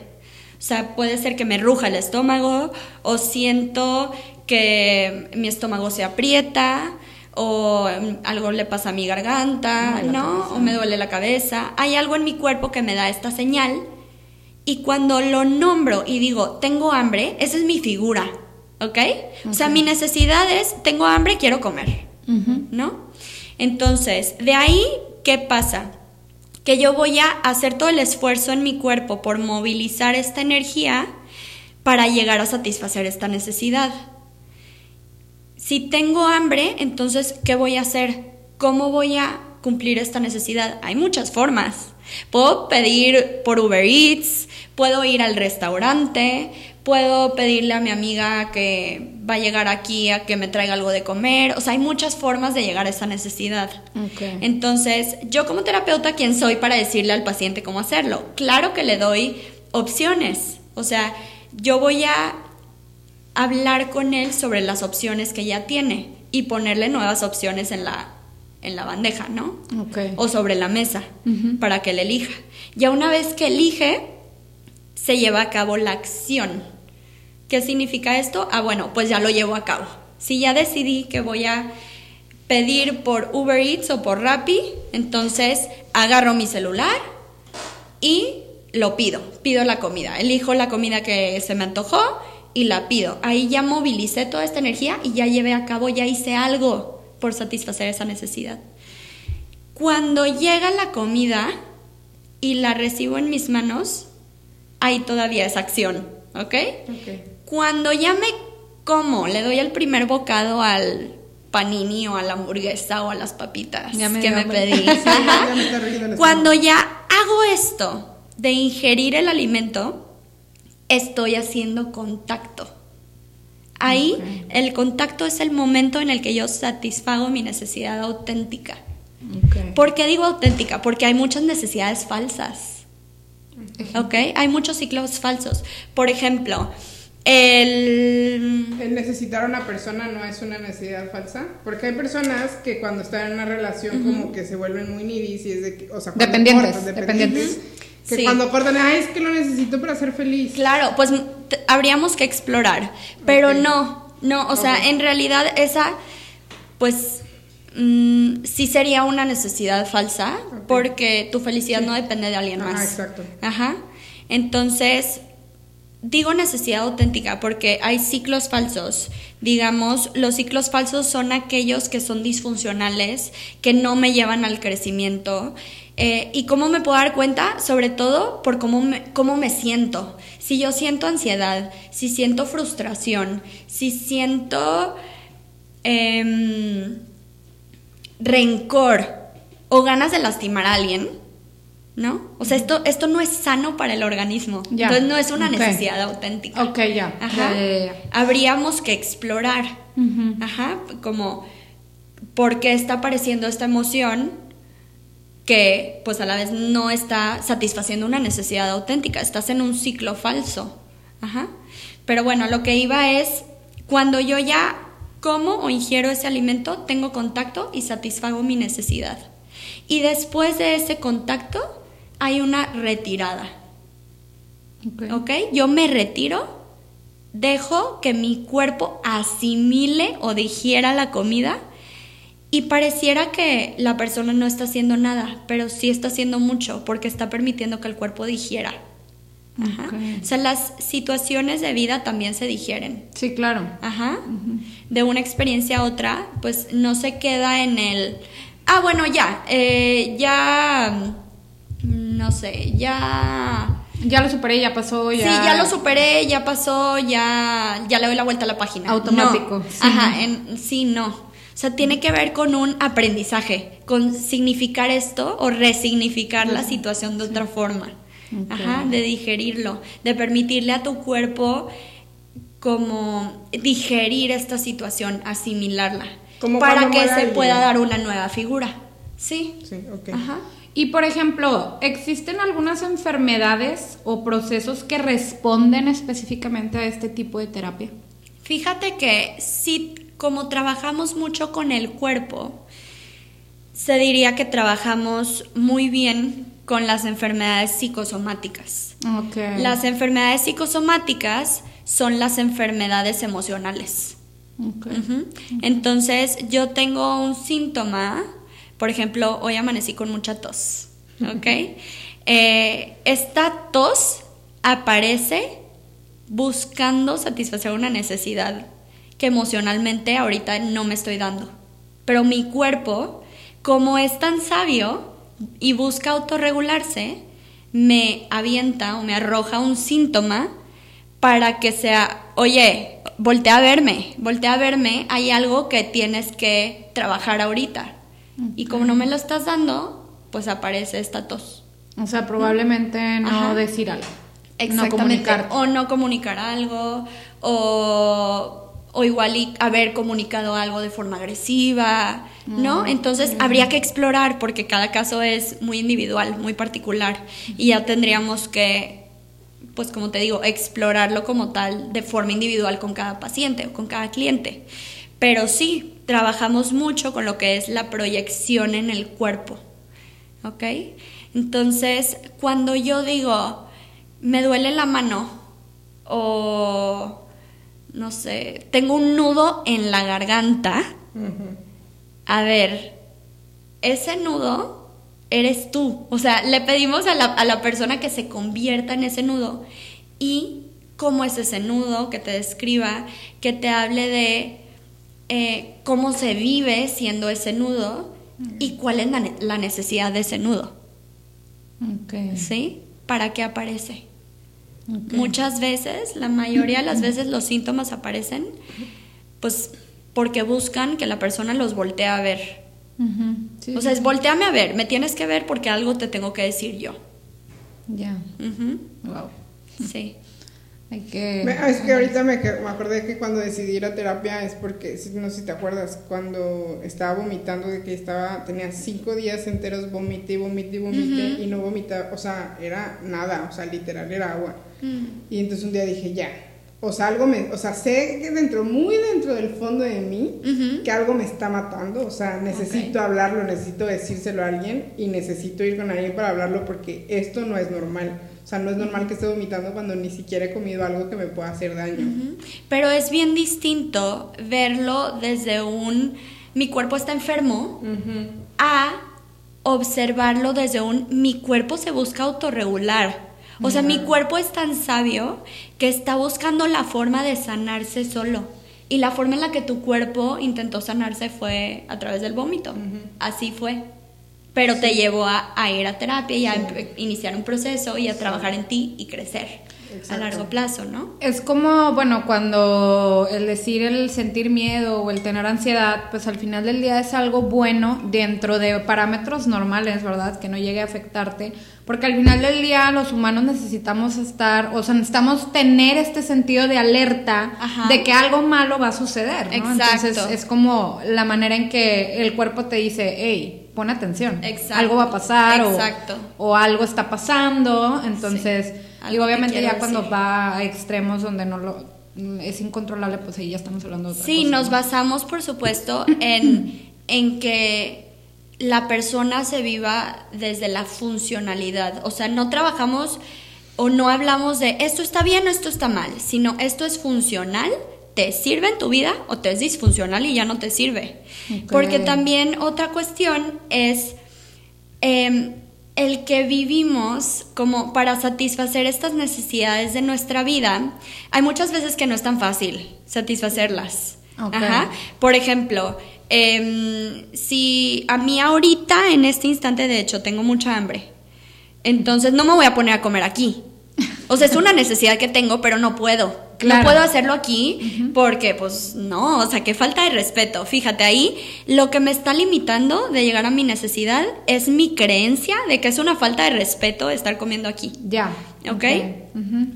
O sea, puede ser que me ruja el estómago o siento que mi estómago se aprieta o algo le pasa a mi garganta, ¿no? O me duele la cabeza. Hay algo en mi cuerpo que me da esta señal y cuando lo nombro y digo, tengo hambre, esa es mi figura, ¿ok? O sea, mi necesidad es, tengo hambre, quiero comer, ¿no? Entonces, de ahí, ¿qué pasa? Que yo voy a hacer todo el esfuerzo en mi cuerpo por movilizar esta energía para llegar a satisfacer esta necesidad. Si tengo hambre, entonces, ¿qué voy a hacer? ¿Cómo voy a cumplir esta necesidad? Hay muchas formas. Puedo pedir por Uber Eats, puedo ir al restaurante, puedo pedirle a mi amiga que va a llegar aquí a que me traiga algo de comer. O sea, hay muchas formas de llegar a esa necesidad. Entonces, yo como terapeuta, ¿quién soy para decirle al paciente cómo hacerlo? Claro que le doy opciones. O sea, yo voy a hablar con él sobre las opciones que ya tiene y ponerle nuevas opciones en la en la bandeja, ¿no? O sobre la mesa, para que él elija. Ya una vez que elige, se lleva a cabo la acción. ¿Qué significa esto? Ah, bueno, pues ya lo llevo a cabo. Si ya decidí que voy a pedir por Uber Eats o por Rappi, entonces agarro mi celular y lo pido, pido la comida, elijo la comida que se me antojó y la pido. Ahí ya movilicé toda esta energía y ya llevé a cabo, ya hice algo por satisfacer esa necesidad. Cuando llega la comida y la recibo en mis manos, hay todavía esa acción, ¿ok? Cuando ya me como, le doy el primer bocado al panini o a la hamburguesa o a las papitas que me pedí. Cuando ya hago esto de ingerir el alimento, estoy haciendo contacto. Ahí el contacto es el momento en el que yo satisfago mi necesidad auténtica. ¿Por qué digo auténtica? Porque hay muchas necesidades falsas. ¿Ok? Hay muchos ciclos falsos. Por ejemplo, el... el... necesitar a una persona no es una necesidad falsa. Porque hay personas que cuando están en una relación como que se vuelven muy needy y es de o sea, dependientes, dependientes. Que cuando cortan, ay, es que lo necesito para ser feliz. Claro, pues habríamos que explorar, pero no, no, o sea, en realidad esa, pues mm, sí sería una necesidad falsa, porque tu felicidad no depende de alguien más. exacto. Ajá. Entonces, digo necesidad auténtica porque hay ciclos falsos. Digamos, los ciclos falsos son aquellos que son disfuncionales, que no me llevan al crecimiento eh, ¿Y cómo me puedo dar cuenta? Sobre todo por cómo me, cómo me siento. Si yo siento ansiedad, si siento frustración, si siento em, rencor o ganas de lastimar a alguien, ¿no? O sea, esto, esto no es sano para el organismo. Entonces no es una necesidad auténtica. Ok, ya. Ajá. Habríamos que explorar. Ajá. Como, ¿por qué está apareciendo esta emoción? Que pues a la vez no está satisfaciendo una necesidad auténtica, estás en un ciclo falso. Ajá. Pero bueno, lo que iba es, cuando yo ya como o ingiero ese alimento, tengo contacto y satisfago mi necesidad. Y después de ese contacto hay una retirada. ¿Ok? Yo me retiro, dejo que mi cuerpo asimile o digiera la comida y pareciera que la persona no está haciendo nada, pero sí está haciendo mucho porque está permitiendo que el cuerpo digiera. O sea, las situaciones de vida también se digieren. Sí, claro. Ajá. De una experiencia a otra, pues no se queda en el. Ah, bueno, ya. Eh, ya. No sé, ya. Ya lo superé, ya pasó, ya. Sí, ya lo superé, ya pasó, ya, ya le doy la vuelta a la página. Automático. Ajá, en, sí, no. O sea, tiene que ver con un aprendizaje, con significar esto o resignificar la situación de otra forma. Ajá, de digerirlo, de permitirle a tu cuerpo como digerir esta situación, asimilarla, para que se pueda dar una nueva figura. Sí. Sí, ok. Ajá. Y por ejemplo, ¿existen algunas enfermedades o procesos que responden específicamente a este tipo de terapia? Fíjate que si como trabajamos mucho con el cuerpo, se diría que trabajamos muy bien con las enfermedades psicosomáticas. Las enfermedades psicosomáticas son las enfermedades emocionales. Entonces, yo tengo un síntoma, por ejemplo, hoy amanecí con mucha tos, ¿ok? Eh, esta tos aparece buscando satisfacer una necesidad que emocionalmente ahorita no me estoy dando. Pero mi cuerpo, como es tan sabio y busca autorregularse, me avienta o me arroja un síntoma para que sea, oye, voltea a verme, voltea a verme, hay algo que tienes que trabajar ahorita. Y como no me lo estás dando, pues aparece esta tos. O sea, probablemente no decir algo. Exactamente. No comunicar. O no comunicar algo, o o igual y haber comunicado algo de forma agresiva, ¿no? Mm, Entonces habría que explorar porque cada caso es muy individual, muy particular y ya tendríamos que, pues como te digo, explorarlo como tal de forma individual con cada paciente o con cada cliente. Pero sí, trabajamos mucho con lo que es la proyección en el cuerpo, ¿ok? Entonces, cuando yo digo, me duele la mano o no sé, tengo un nudo en la garganta. A ver, ese nudo eres tú. O sea, le pedimos a la, persona que se convierta en ese nudo y cómo es ese nudo, que te describa, que te hable de eh, cómo se vive siendo ese nudo y cuál es la, necesidad de ese nudo. ¿Sí? ¿Para qué aparece? Muchas veces, la mayoría de las veces los síntomas aparecen pues porque buscan que la persona los voltee a ver. o sea, es volteame a ver, me tienes que ver porque algo te tengo que decir yo. Ya. Wow. Sí. Hay que... Es que ahorita me, me, acordé que cuando decidí ir a terapia es porque, no sé si te acuerdas, cuando estaba vomitando de que estaba, tenía cinco días enteros vomité, vomité, vomité y no vomitaba, o sea, era nada, o sea, literal era agua. Mm. Y entonces un día dije, ya, o sea, algo me, o sea, sé que dentro, muy dentro del fondo de mí, que algo me está matando, o sea, necesito hablarlo, necesito decírselo a alguien y necesito ir con alguien para hablarlo porque esto no es normal. O sea, no es normal que esté vomitando cuando ni siquiera he comido algo que me pueda hacer daño. Pero es bien distinto verlo desde un mi cuerpo está enfermo a observarlo desde un mi cuerpo se busca autorregular. O sea, mi cuerpo es tan sabio que está buscando la forma de sanarse solo. Y la forma en la que tu cuerpo intentó sanarse fue a través del vómito. Así fue. Pero te llevó a, ir a terapia y a iniciar un proceso y a trabajar en ti y crecer a largo plazo, ¿no? Es como, bueno, cuando el decir el sentir miedo o el tener ansiedad, pues al final del día es algo bueno dentro de parámetros normales, ¿verdad? Que no llegue a afectarte, porque al final del día los humanos necesitamos estar, o sea, necesitamos tener este sentido de alerta de que algo malo va a suceder, ¿no? Exacto. Entonces es como la manera en que el cuerpo te dice, hey, pon atención, Exacto. algo va a pasar Exacto. O, algo está pasando, entonces... Y obviamente ya cuando va a extremos donde no lo es incontrolable, pues ahí ya estamos hablando de otra Sí, nos basamos, por supuesto, en, en que la persona se viva desde la funcionalidad. O sea, no trabajamos o no hablamos de esto está bien o esto está mal, sino esto es funcional, te sirve en tu vida o te es disfuncional y ya no te sirve. Porque también otra cuestión es... Em, el que vivimos como para satisfacer estas necesidades de nuestra vida, hay muchas veces que no es tan fácil satisfacerlas. Ajá. Por ejemplo, em, si a mí ahorita, en este instante, de hecho, tengo mucha hambre, entonces no me voy a poner a comer aquí. O sea, es una necesidad que tengo, pero no puedo. No puedo hacerlo aquí porque, pues, no, o sea, qué falta de respeto. Fíjate, ahí lo que me está limitando de llegar a mi necesidad es mi creencia de que es una falta de respeto estar comiendo aquí. Ya. ¿Ok?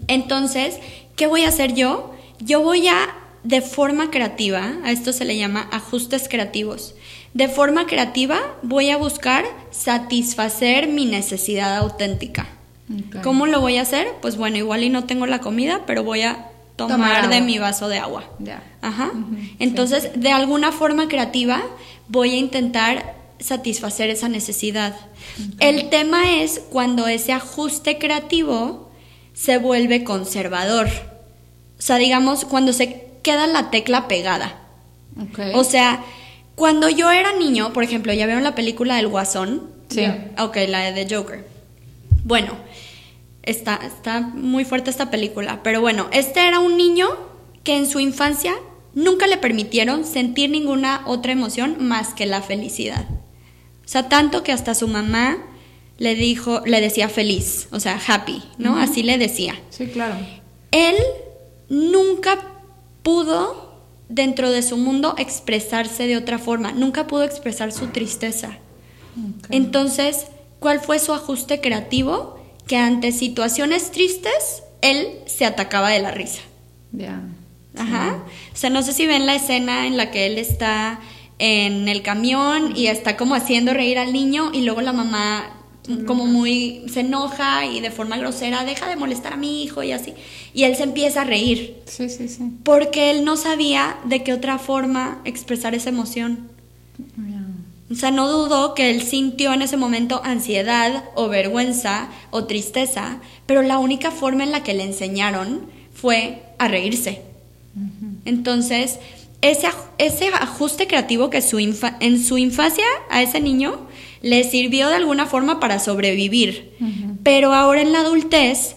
Entonces, ¿qué voy a hacer yo? Yo voy a de forma creativa, a esto se le llama ajustes creativos. De forma creativa voy a buscar satisfacer mi necesidad auténtica. ¿Cómo lo voy a hacer? Pues bueno, igual y no tengo la comida, pero voy a tomar, de mi vaso de agua. Ajá. Entonces, de alguna forma creativa voy a intentar satisfacer esa necesidad. El tema es cuando ese ajuste creativo se vuelve conservador. O sea, digamos, cuando se queda la tecla pegada. O sea, cuando yo era niño, por ejemplo, ¿ya vieron la película del Guasón? Sí. Ok, la de Joker. Bueno, está, está muy fuerte esta película, pero bueno, este era un niño que en su infancia nunca le permitieron sentir ninguna otra emoción más que la felicidad. O sea, tanto que hasta su mamá le dijo, le decía feliz, o sea, happy, ¿no? Así le decía. Sí, claro. Él nunca pudo dentro de su mundo expresarse de otra forma, nunca pudo expresar su tristeza. Entonces, ¿cuál fue su ajuste creativo? Que ante situaciones tristes, él se atacaba de la risa. Ya. Ajá. O sea, no sé si ven la escena en la que él está en el camión y está como haciendo reír al niño y luego la mamá como muy se enoja y de forma grosera deja de molestar a mi hijo y así. Y él se empieza a reír. Sí sí sí. Porque él no sabía de qué otra forma expresar esa emoción o sea no dudó que él sintió en ese momento ansiedad o vergüenza o tristeza pero la única forma en la que le enseñaron fue a reírse entonces ese, ese ajuste creativo que su en su infancia a ese niño le sirvió de alguna forma para sobrevivir, pero ahora en la adultez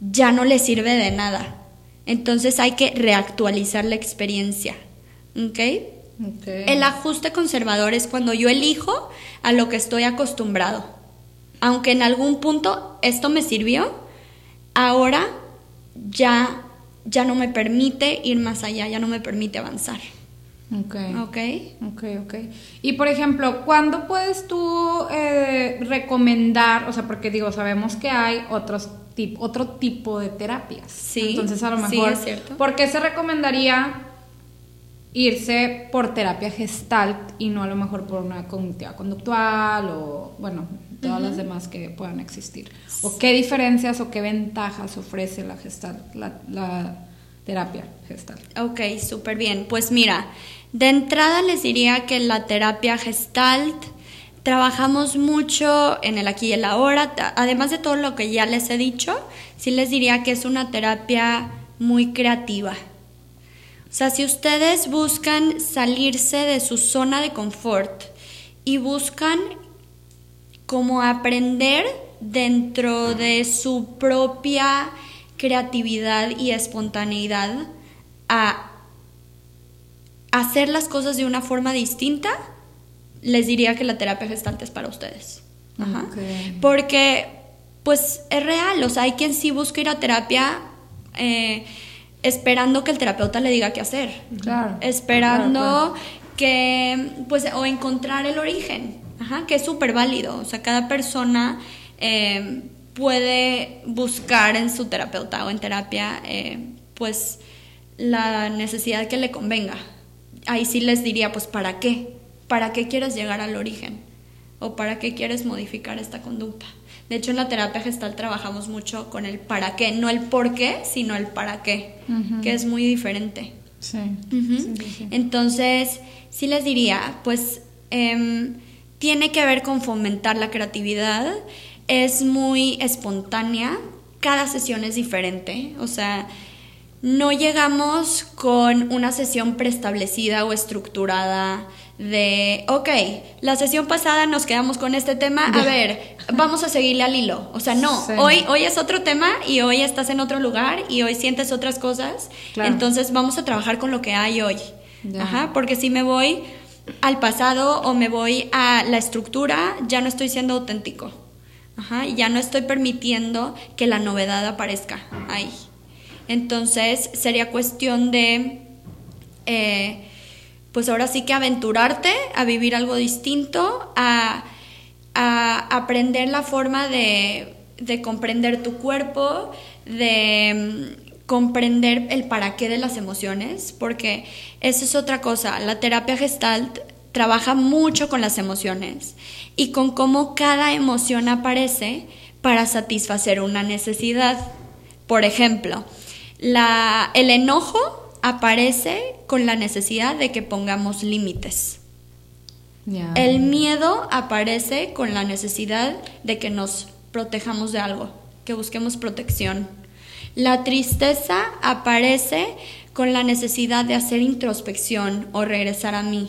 ya no le sirve de nada. Entonces hay que reactualizar la experiencia. ¿Ok? El ajuste conservador es cuando yo elijo a lo que estoy acostumbrado. Aunque en algún punto esto me sirvió, ahora ya ya no me permite ir más allá, ya no me permite avanzar. Ok. Ok. Ok, ok. Y por ejemplo, ¿cuándo puedes tú eh, recomendar? O sea, porque digo, sabemos que hay otros tip, otro tipo de terapias. Sí. Entonces, a lo mejor. Sí, es cierto. ¿Por qué se recomendaría irse por terapia gestalt y no a lo mejor por una cognitiva conductual o, bueno, todas las demás que puedan existir? ¿O qué diferencias o qué ventajas ofrece la gestalt, la, la terapia gestalt? Ok, súper bien. Pues mira, de entrada les diría que la terapia gestalt trabajamos mucho en el aquí y el ahora, además de todo lo que ya les he dicho, sí les diría que es una terapia muy creativa. O sea, si ustedes buscan salirse de su zona de confort y buscan como aprender dentro de su propia creatividad y espontaneidad a hacer las cosas de una forma distinta, les diría que la terapia gestante es para ustedes. Ajá. Porque, pues, es real. O sea, hay quien sí busca ir a terapia eh, esperando que el terapeuta le diga qué hacer. Claro. Esperando que, pues, o encontrar el origen. Ajá, que es súper válido. O sea, cada persona eh, puede buscar en su terapeuta o en terapia, eh, pues, la necesidad que le convenga. Ahí sí les diría, pues, ¿para qué? ¿Para qué quieres llegar al origen? ¿O para qué quieres modificar esta conducta? De hecho, en la terapia gestal trabajamos mucho con el para qué, no el por qué, sino el para qué, que es muy diferente. Sí. Entonces, sí les diría, pues em, tiene que ver con fomentar la creatividad, es muy espontánea, cada sesión es diferente, o sea, no llegamos con una sesión preestablecida o estructurada de, ok, la sesión pasada nos quedamos con este tema, a ver, vamos a seguirle al hilo. O sea, no, hoy, hoy es otro tema y hoy estás en otro lugar y hoy sientes otras cosas, entonces vamos a trabajar con lo que hay hoy. Ajá, porque si me voy al pasado o me voy a la estructura, ya no estoy siendo auténtico. Ajá, ya no estoy permitiendo que la novedad aparezca ahí. Entonces sería cuestión de, eh, pues ahora sí que aventurarte a vivir algo distinto, a, aprender la forma de, comprender tu cuerpo, de mm, comprender el para qué de las emociones, porque eso es otra cosa. La terapia gestalt trabaja mucho con las emociones y con cómo cada emoción aparece para satisfacer una necesidad. Por ejemplo, la, el enojo aparece con la necesidad de que pongamos límites. El miedo aparece con la necesidad de que nos protejamos de algo, que busquemos protección. La tristeza aparece con la necesidad de hacer introspección o regresar a mí.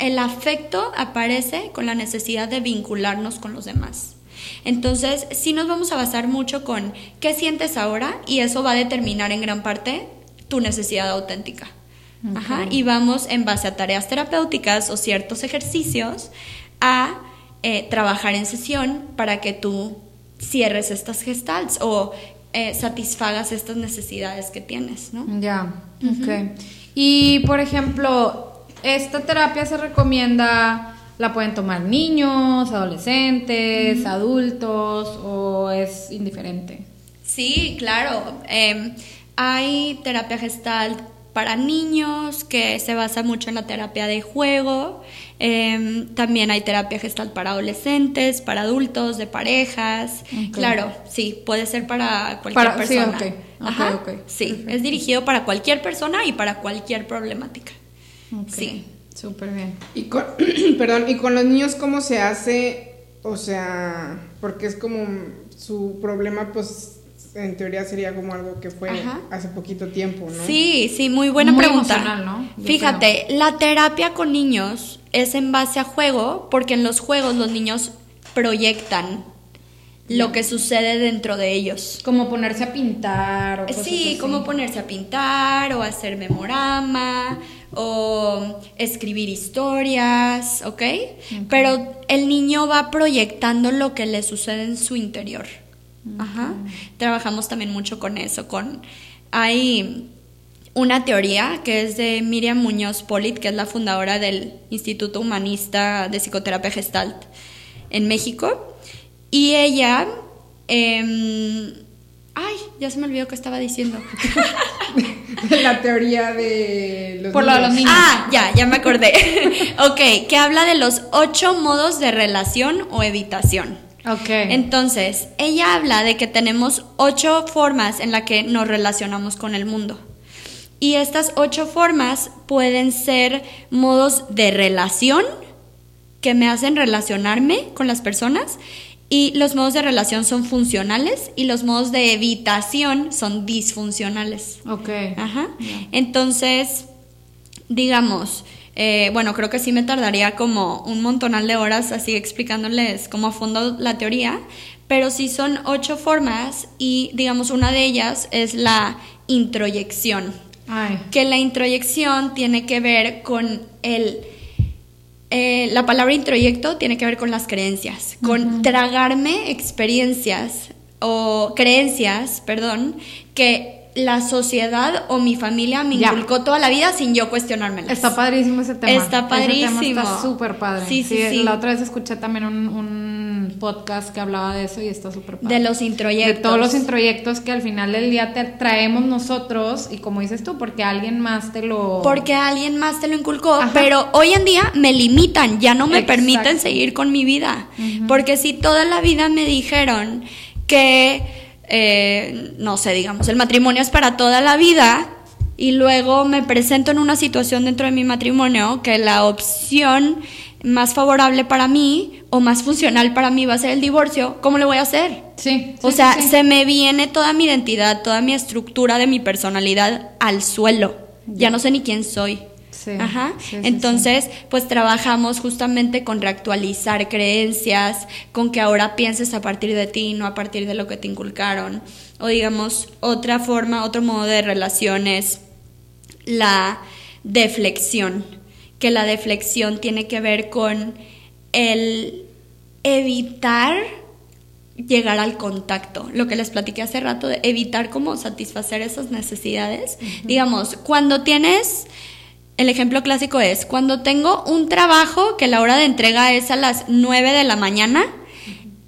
El afecto aparece con la necesidad de vincularnos con los demás. Entonces, sí nos vamos a basar mucho con qué sientes ahora y eso va a determinar en gran parte tu necesidad auténtica. y vamos en base a tareas terapéuticas o ciertos ejercicios a eh, trabajar en sesión para que tú cierres estas gestalts o eh, satisfagas estas necesidades que tienes, ¿no? Ya, ok. Y, por ejemplo, esta terapia se recomienda, la pueden tomar niños, adolescentes, adultos, o es indiferente. Sí, claro. Em, hay terapia gestal para niños que se basa mucho en la terapia de juego. Em, también hay terapia gestal para adolescentes, para adultos, de parejas. Claro, sí, puede ser para cualquier persona. Sí, Ajá, okay, sí es dirigido para cualquier persona y para cualquier problemática. Sí. Súper bien. Y con, perdón, ¿y con los niños cómo se hace? O sea, porque es como su problema, pues en teoría sería como algo que fue hace poquito tiempo, ¿no? Sí, sí, muy buena pregunta. ¿no? Fíjate, la terapia con niños es en base a juego, porque en los juegos los niños proyectan lo que sucede dentro de ellos. Como ponerse a pintar. O sí, como ponerse a pintar o hacer memorama o escribir historias, ¿ok? Pero el niño va proyectando lo que le sucede en su interior. Ajá. Trabajamos también mucho con eso, con... Hay una teoría que es de Miriam Muñoz Polit, que es la fundadora del Instituto Humanista de Psicoterapia Gestalt en México. Y ella... Em, Ay, ya se me olvidó que estaba diciendo. la teoría de los, Por niños. los niños. Ah, ya, ya me acordé. ok, que habla de los ocho modos de relación o evitación. Ok. Entonces, ella habla de que tenemos ocho formas en las que nos relacionamos con el mundo. Y estas ocho formas pueden ser modos de relación que me hacen relacionarme con las personas y los modos de relación son funcionales y los modos de evitación son disfuncionales. Ok. Ajá. Entonces, digamos, eh, bueno, creo que sí me tardaría como un montonal de horas así explicándoles como a fondo la teoría, pero sí son ocho formas y digamos una de ellas es la introyección. Ay. Que la introyección tiene que ver con el eh, la palabra introyecto tiene que ver con las creencias, con tragarme experiencias o creencias, perdón, que la sociedad o mi familia me inculcó toda la vida sin yo cuestionármelas. Está padrísimo ese tema. Está padrísimo. está súper padre. Sí, sí, sí, La otra vez escuché también un, podcast que hablaba de eso y está súper padre. De los introyectos. De todos los introyectos que al final del día te traemos nosotros y como dices tú, porque alguien más te lo... Porque alguien más te lo inculcó, pero hoy en día me limitan, ya no me permiten seguir con mi vida. Porque si toda la vida me dijeron que eh, no sé, digamos, el matrimonio es para toda la vida y luego me presento en una situación dentro de mi matrimonio que la opción más favorable para mí o más funcional para mí va a ser el divorcio, ¿cómo le voy a hacer? Sí. o sea, se me viene toda mi identidad, toda mi estructura de mi personalidad al suelo. Ya no sé ni quién soy. Ajá. Entonces, pues trabajamos justamente con reactualizar creencias, con que ahora pienses a partir de ti, no a partir de lo que te inculcaron. O digamos, otra forma, otro modo de relación es la deflexión, que la deflexión tiene que ver con el evitar llegar al contacto, lo que les platiqué hace rato, de evitar como satisfacer esas necesidades. Digamos, cuando tienes el ejemplo clásico es cuando tengo un trabajo que la hora de entrega es a las 9 de la mañana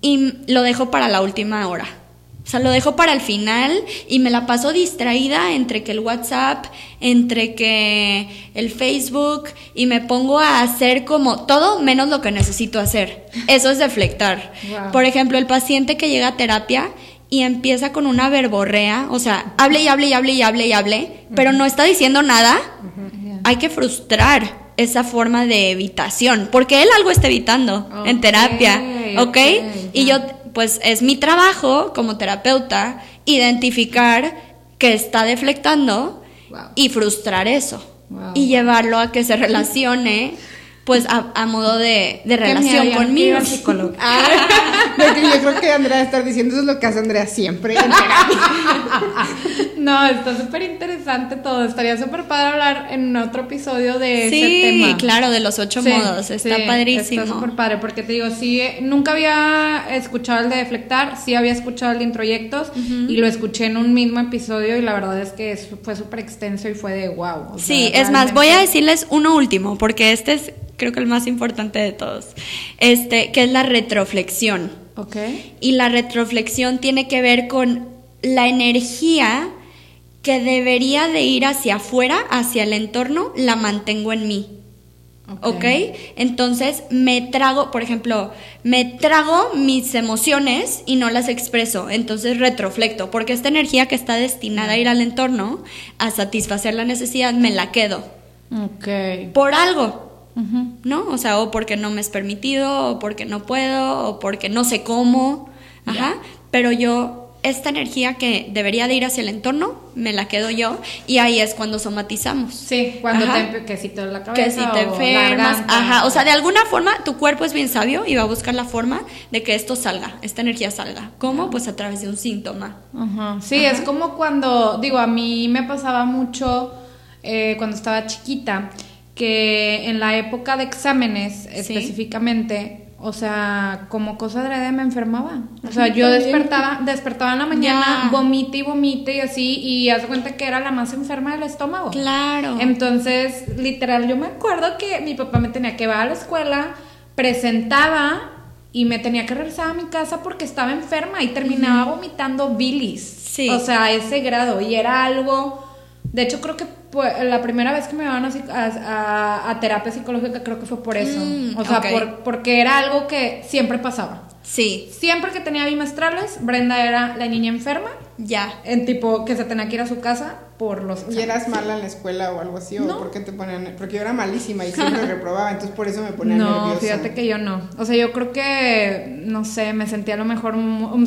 y lo dejo para la última hora. O sea, lo dejo para el final y me la paso distraída entre que el WhatsApp, entre que el Facebook y me pongo a hacer como todo menos lo que necesito hacer. Eso es deflectar. Por ejemplo, el paciente que llega a terapia y empieza con una verborrea, o sea, hable y hable y hable y hable y hable, pero no está diciendo nada, hay que frustrar esa forma de evitación, porque él algo está evitando en terapia, ¿ok? y yo, pues es mi trabajo como terapeuta identificar que está deflectando y frustrar eso. Y llevarlo a que se relacione pues a, modo de, relación conmigo. Ah, yo creo que Andrea estar diciendo eso es lo que hace Andrea siempre no, está súper interesante todo. Estaría súper padre hablar en otro episodio de ese tema. Sí, claro, de los ocho modos. Está padrísimo. Está súper padre porque te digo, sí, nunca había escuchado el de deflectar, sí había escuchado el de introyectos y lo escuché en un mismo episodio y la verdad es que fue súper extenso y fue de wow. sí, es más, voy a decirles uno último porque este es creo que el más importante de todos, este, que es la retroflexión. Ok. Y la retroflexión tiene que ver con la energía que debería de ir hacia afuera, hacia el entorno, la mantengo en mí. ¿Ok? Entonces me trago, por ejemplo, me trago mis emociones y no las expreso. Entonces retroflecto, porque esta energía que está destinada a ir al entorno, a satisfacer la necesidad, me la quedo. Ok. Por algo. ¿No? O sea, o porque no me es permitido, o porque no puedo, o porque no sé cómo, ajá, pero yo esta energía que debería de ir hacia el entorno, me la quedo yo y ahí es cuando somatizamos. Sí, cuando te, que si te la cabeza que si te enfermas, ajá, o sea, de alguna forma tu cuerpo es bien sabio y va a buscar la forma de que esto salga, esta energía salga. ¿Cómo? Pues a través de un síntoma. Ajá. Sí, es como cuando, digo, a mí me pasaba mucho eh, cuando estaba chiquita que en la época de exámenes específicamente, o sea, como cosa de me enfermaba. O sea, yo despertaba, despertaba en la mañana, vomite y vomite y así, y haz cuenta que era la más enferma del estómago. Claro. Entonces, literal, yo me acuerdo que mi papá me tenía que llevar a la escuela, presentaba y me tenía que regresar a mi casa porque estaba enferma y terminaba vomitando bilis. Sí. O sea, a ese grado. Y era algo. De hecho, creo que pues, la primera vez que me iban a, a, terapia psicológica creo que fue por eso. Mm, o sea, porque era algo que siempre pasaba. Sí. Siempre que tenía bimestrales, Brenda era la niña enferma. Ya. En tipo que se tenía que ir a su casa por los. ¿Y eras mala en la escuela o algo así? ¿O no. por qué te ponían.? Porque yo era malísima y siempre reprobaba, entonces por eso me ponían nerviosa. No, fíjate que yo no. O sea, yo creo que. No sé, me sentía a lo mejor.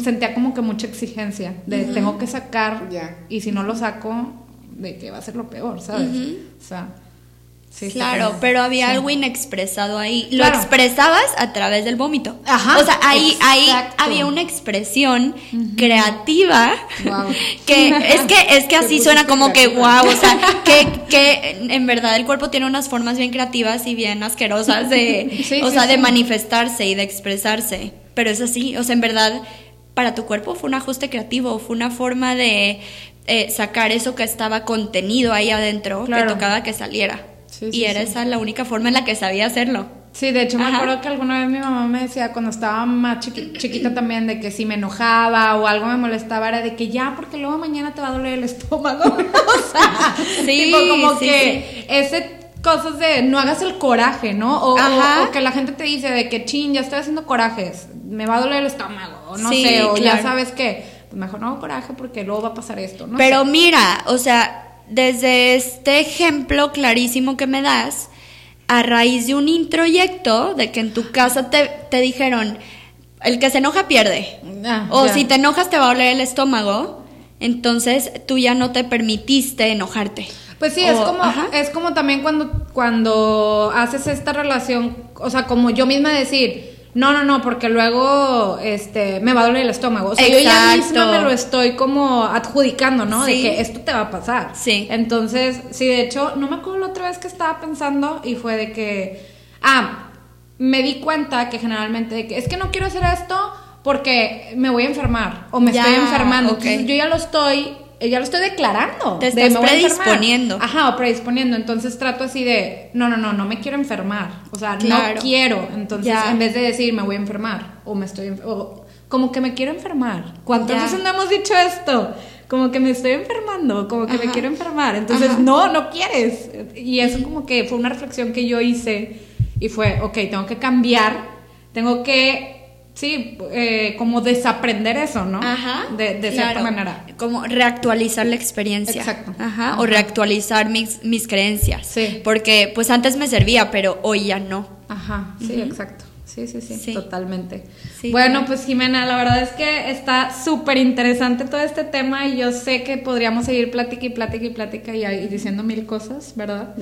Sentía como que mucha exigencia. De tengo que sacar. Ya. Y si no lo saco, de que va a ser lo peor, ¿sabes? O sea, sí. Claro, pero había algo inexpresado ahí. Lo expresabas a través del vómito. Ajá. O sea, ahí, ahí había una expresión creativa que es que es que así suena como que wow, o sea, que, que en verdad el cuerpo tiene unas formas bien creativas y bien asquerosas de, o sea, de manifestarse y de expresarse. Pero es así, o sea, en verdad para tu cuerpo fue un ajuste creativo, fue una forma de eh, sacar eso que estaba contenido ahí adentro, que tocaba que saliera. y era esa la única forma en la que sabía hacerlo. Sí, de hecho me acuerdo que alguna vez mi mamá me decía cuando estaba más chiquita también de que si me enojaba o algo me molestaba era de que ya porque luego mañana te va a doler el estómago. o sea, sí, como que ese cosas de no hagas el coraje, ¿no? O, o, que la gente te dice de que chin, ya estoy haciendo corajes, me va a doler el estómago, o no sé, o ya sabes que mejor no hago coraje porque luego va a pasar esto, ¿no? Pero mira, o sea, desde este ejemplo clarísimo que me das, a raíz de un introyecto, de que en tu casa te, te dijeron, el que se enoja pierde, ah, o si te enojas te va a doler el estómago, entonces tú ya no te permitiste enojarte. Pues sí, es como es como también cuando cuando haces esta relación, o sea, como yo misma decir, no, no, no, porque luego este me va a doler el estómago. O sea, yo ya misma me lo estoy como adjudicando, ¿no? De que esto te va a pasar. Sí. Entonces, sí, de hecho, no me acuerdo la otra vez que estaba pensando y fue de que ah, me di cuenta que generalmente de que es que no quiero hacer esto porque me voy a enfermar o me estoy enfermando. Entonces, yo ya lo estoy ya lo estoy declarando. Te estás predisponiendo. Ajá, o predisponiendo. Entonces trato así de, no, no, no, no me quiero enfermar. O sea, no quiero. Entonces, en vez de decir me voy a enfermar o me estoy, o, como que me quiero enfermar. ¿Cuántas veces no hemos dicho esto? Como que me estoy enfermando, como que me quiero enfermar. Entonces, no, no quieres. Y eso como que fue una reflexión que yo hice y fue, ok, tengo que cambiar, tengo que Sí, eh, como desaprender eso, ¿no? Ajá. De, de cierta manera. Como reactualizar la experiencia. Exacto. Ajá. O reactualizar mis, mis creencias. Sí. Porque pues antes me servía, pero hoy ya no. Ajá, sí, exacto. Sí, sí, sí, totalmente. bueno, pues Jimena, la verdad es que está súper interesante todo este tema y yo sé que podríamos seguir plática y plática y plática y, diciendo mil cosas, ¿verdad?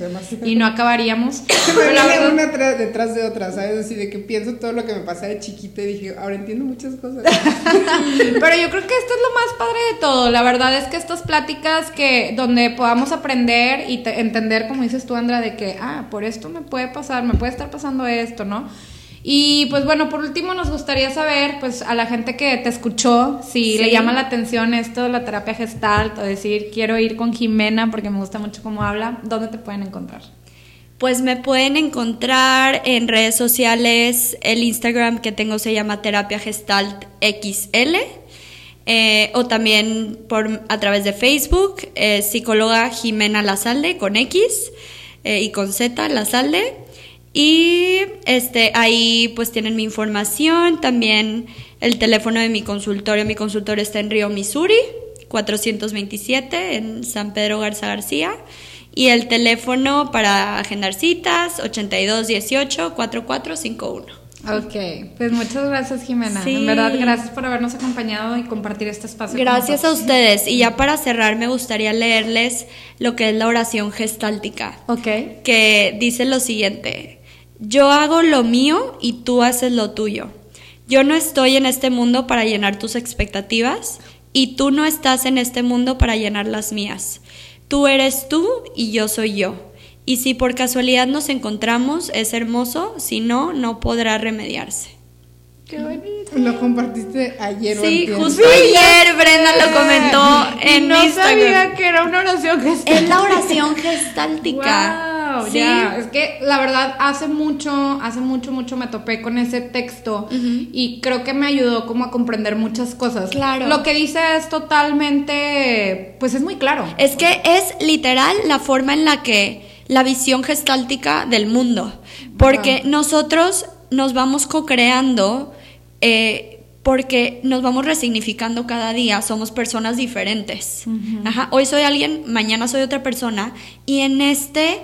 Y no acabaríamos. Pero una detrás de otra, ¿sabes? Así de que pienso todo lo que me pasa de chiquita y dije, ahora entiendo muchas cosas. Pero yo creo que esto es lo más padre de todo. La verdad es que estas pláticas que donde podamos aprender y entender, como dices tú, Andra, de que, ah, por esto me puede pasar, me puede estar pasando esto, ¿no? Y pues bueno, por último nos gustaría saber, pues a la gente que te escuchó, si le llama la atención esto de la terapia gestal o decir quiero ir con Jimena porque me gusta mucho cómo habla, ¿dónde te pueden encontrar? Pues me pueden encontrar en redes sociales, el Instagram que tengo se llama Terapia Gestalt XL. Eh, o también por, a través de Facebook, eh, psicóloga Jimena Lazalde con X eh, y con Z Lazalde. Y este, ahí pues tienen mi información, también el teléfono de mi consultorio. Mi consultorio está en Río Missouri, 427, en San Pedro Garza García. Y el teléfono para agendar citas, 8218 4451. Ok, pues muchas gracias Jimena. En verdad, gracias por habernos acompañado y compartir este espacio. Gracias a ustedes. Y ya para cerrar, me gustaría leerles lo que es la oración gestáltica. Ok. Que dice lo siguiente. Yo hago lo mío y tú haces lo tuyo. Yo no estoy en este mundo para llenar tus expectativas y tú no estás en este mundo para llenar las mías. Tú eres tú y yo soy yo. Y si por casualidad nos encontramos, es hermoso, si no, no podrá remediarse. Qué bonito. Lo compartiste ayer Sí, justo ayer Brenda lo comentó en no Instagram. sabía que era una oración gestáltica. Es la oración gestáltica. ¿Sí? Es que la verdad hace mucho, hace mucho, mucho me topé con ese texto y creo que me ayudó como a comprender muchas cosas. Claro. Lo que dice es totalmente, pues es muy claro. Es que es literal la forma en la que la visión gestáltica del mundo, porque nosotros nos vamos co-creando. Eh, porque nos vamos resignificando cada día, somos personas diferentes. Ajá. Hoy soy alguien, mañana soy otra persona, y en este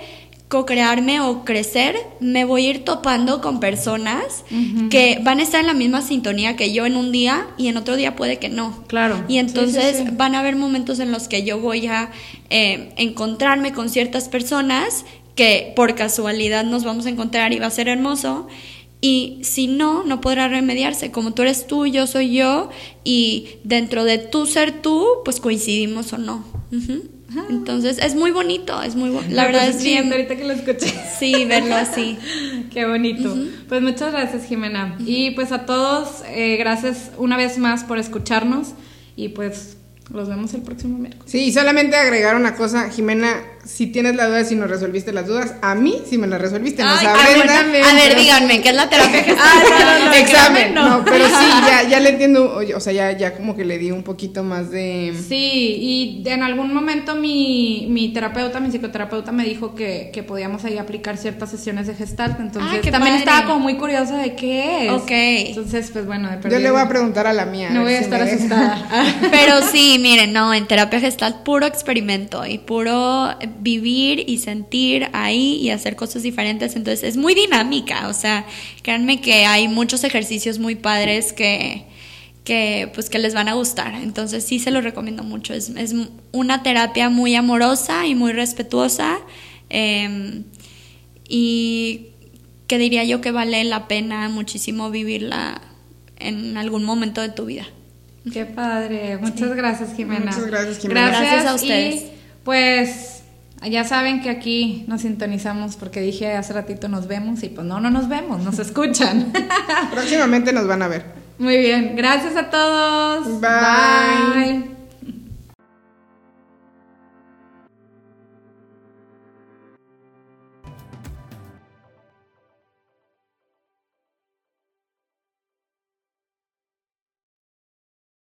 co-crearme o crecer, me voy a ir topando con personas que van a estar en la misma sintonía que yo en un día y en otro día puede que no. Claro. Y entonces van a haber momentos en los que yo voy a eh, encontrarme con ciertas personas que por casualidad nos vamos a encontrar y va a ser hermoso. Y si no, no podrá remediarse. Como tú eres tú, yo soy yo, y dentro de tú ser tú, pues coincidimos o no. Entonces es muy bonito, es muy bonito. La verdad es bien. Ahorita que lo escuché. Sí, verlo así. Qué bonito. Pues muchas gracias, Jimena. Y pues a todos, eh, gracias una vez más por escucharnos. Y pues los vemos el próximo miércoles. Sí, y solamente agregar una cosa, Jimena, si tienes la duda si no resolviste las dudas, a mí sí me las resolviste. a, ver, díganme, ¿qué es la terapia ah, no, examen. No. pero sí, ya, ya le entiendo, o sea, ya, ya como que le di un poquito más de... Sí, y en algún momento mi, mi terapeuta, mi psicoterapeuta me dijo que, que podíamos ahí aplicar ciertas sesiones de gestalt, entonces ah, también estaba como muy curiosa de qué es. Ok. Entonces, pues bueno, de Yo le voy a preguntar a la mía. No voy a estar asustada. pero sí, miren, no, en terapia gestalt puro experimento y puro vivir y sentir ahí y hacer cosas diferentes. Entonces es muy dinámica, o sea, créanme que hay muchos ejercicios muy padres que, que pues que les van a gustar. Entonces sí se lo recomiendo mucho. Es, es una terapia muy amorosa y muy respetuosa. Em, y que diría yo que vale la pena muchísimo vivirla en algún momento de tu vida. Qué padre. Muchas gracias, Jimena. Muchas gracias, Jimena. Gracias, a ustedes. pues ya saben que aquí nos sintonizamos porque dije hace ratito nos vemos y pues no, no nos vemos, nos escuchan. Próximamente nos van a ver. Muy bien, gracias a todos. Bye.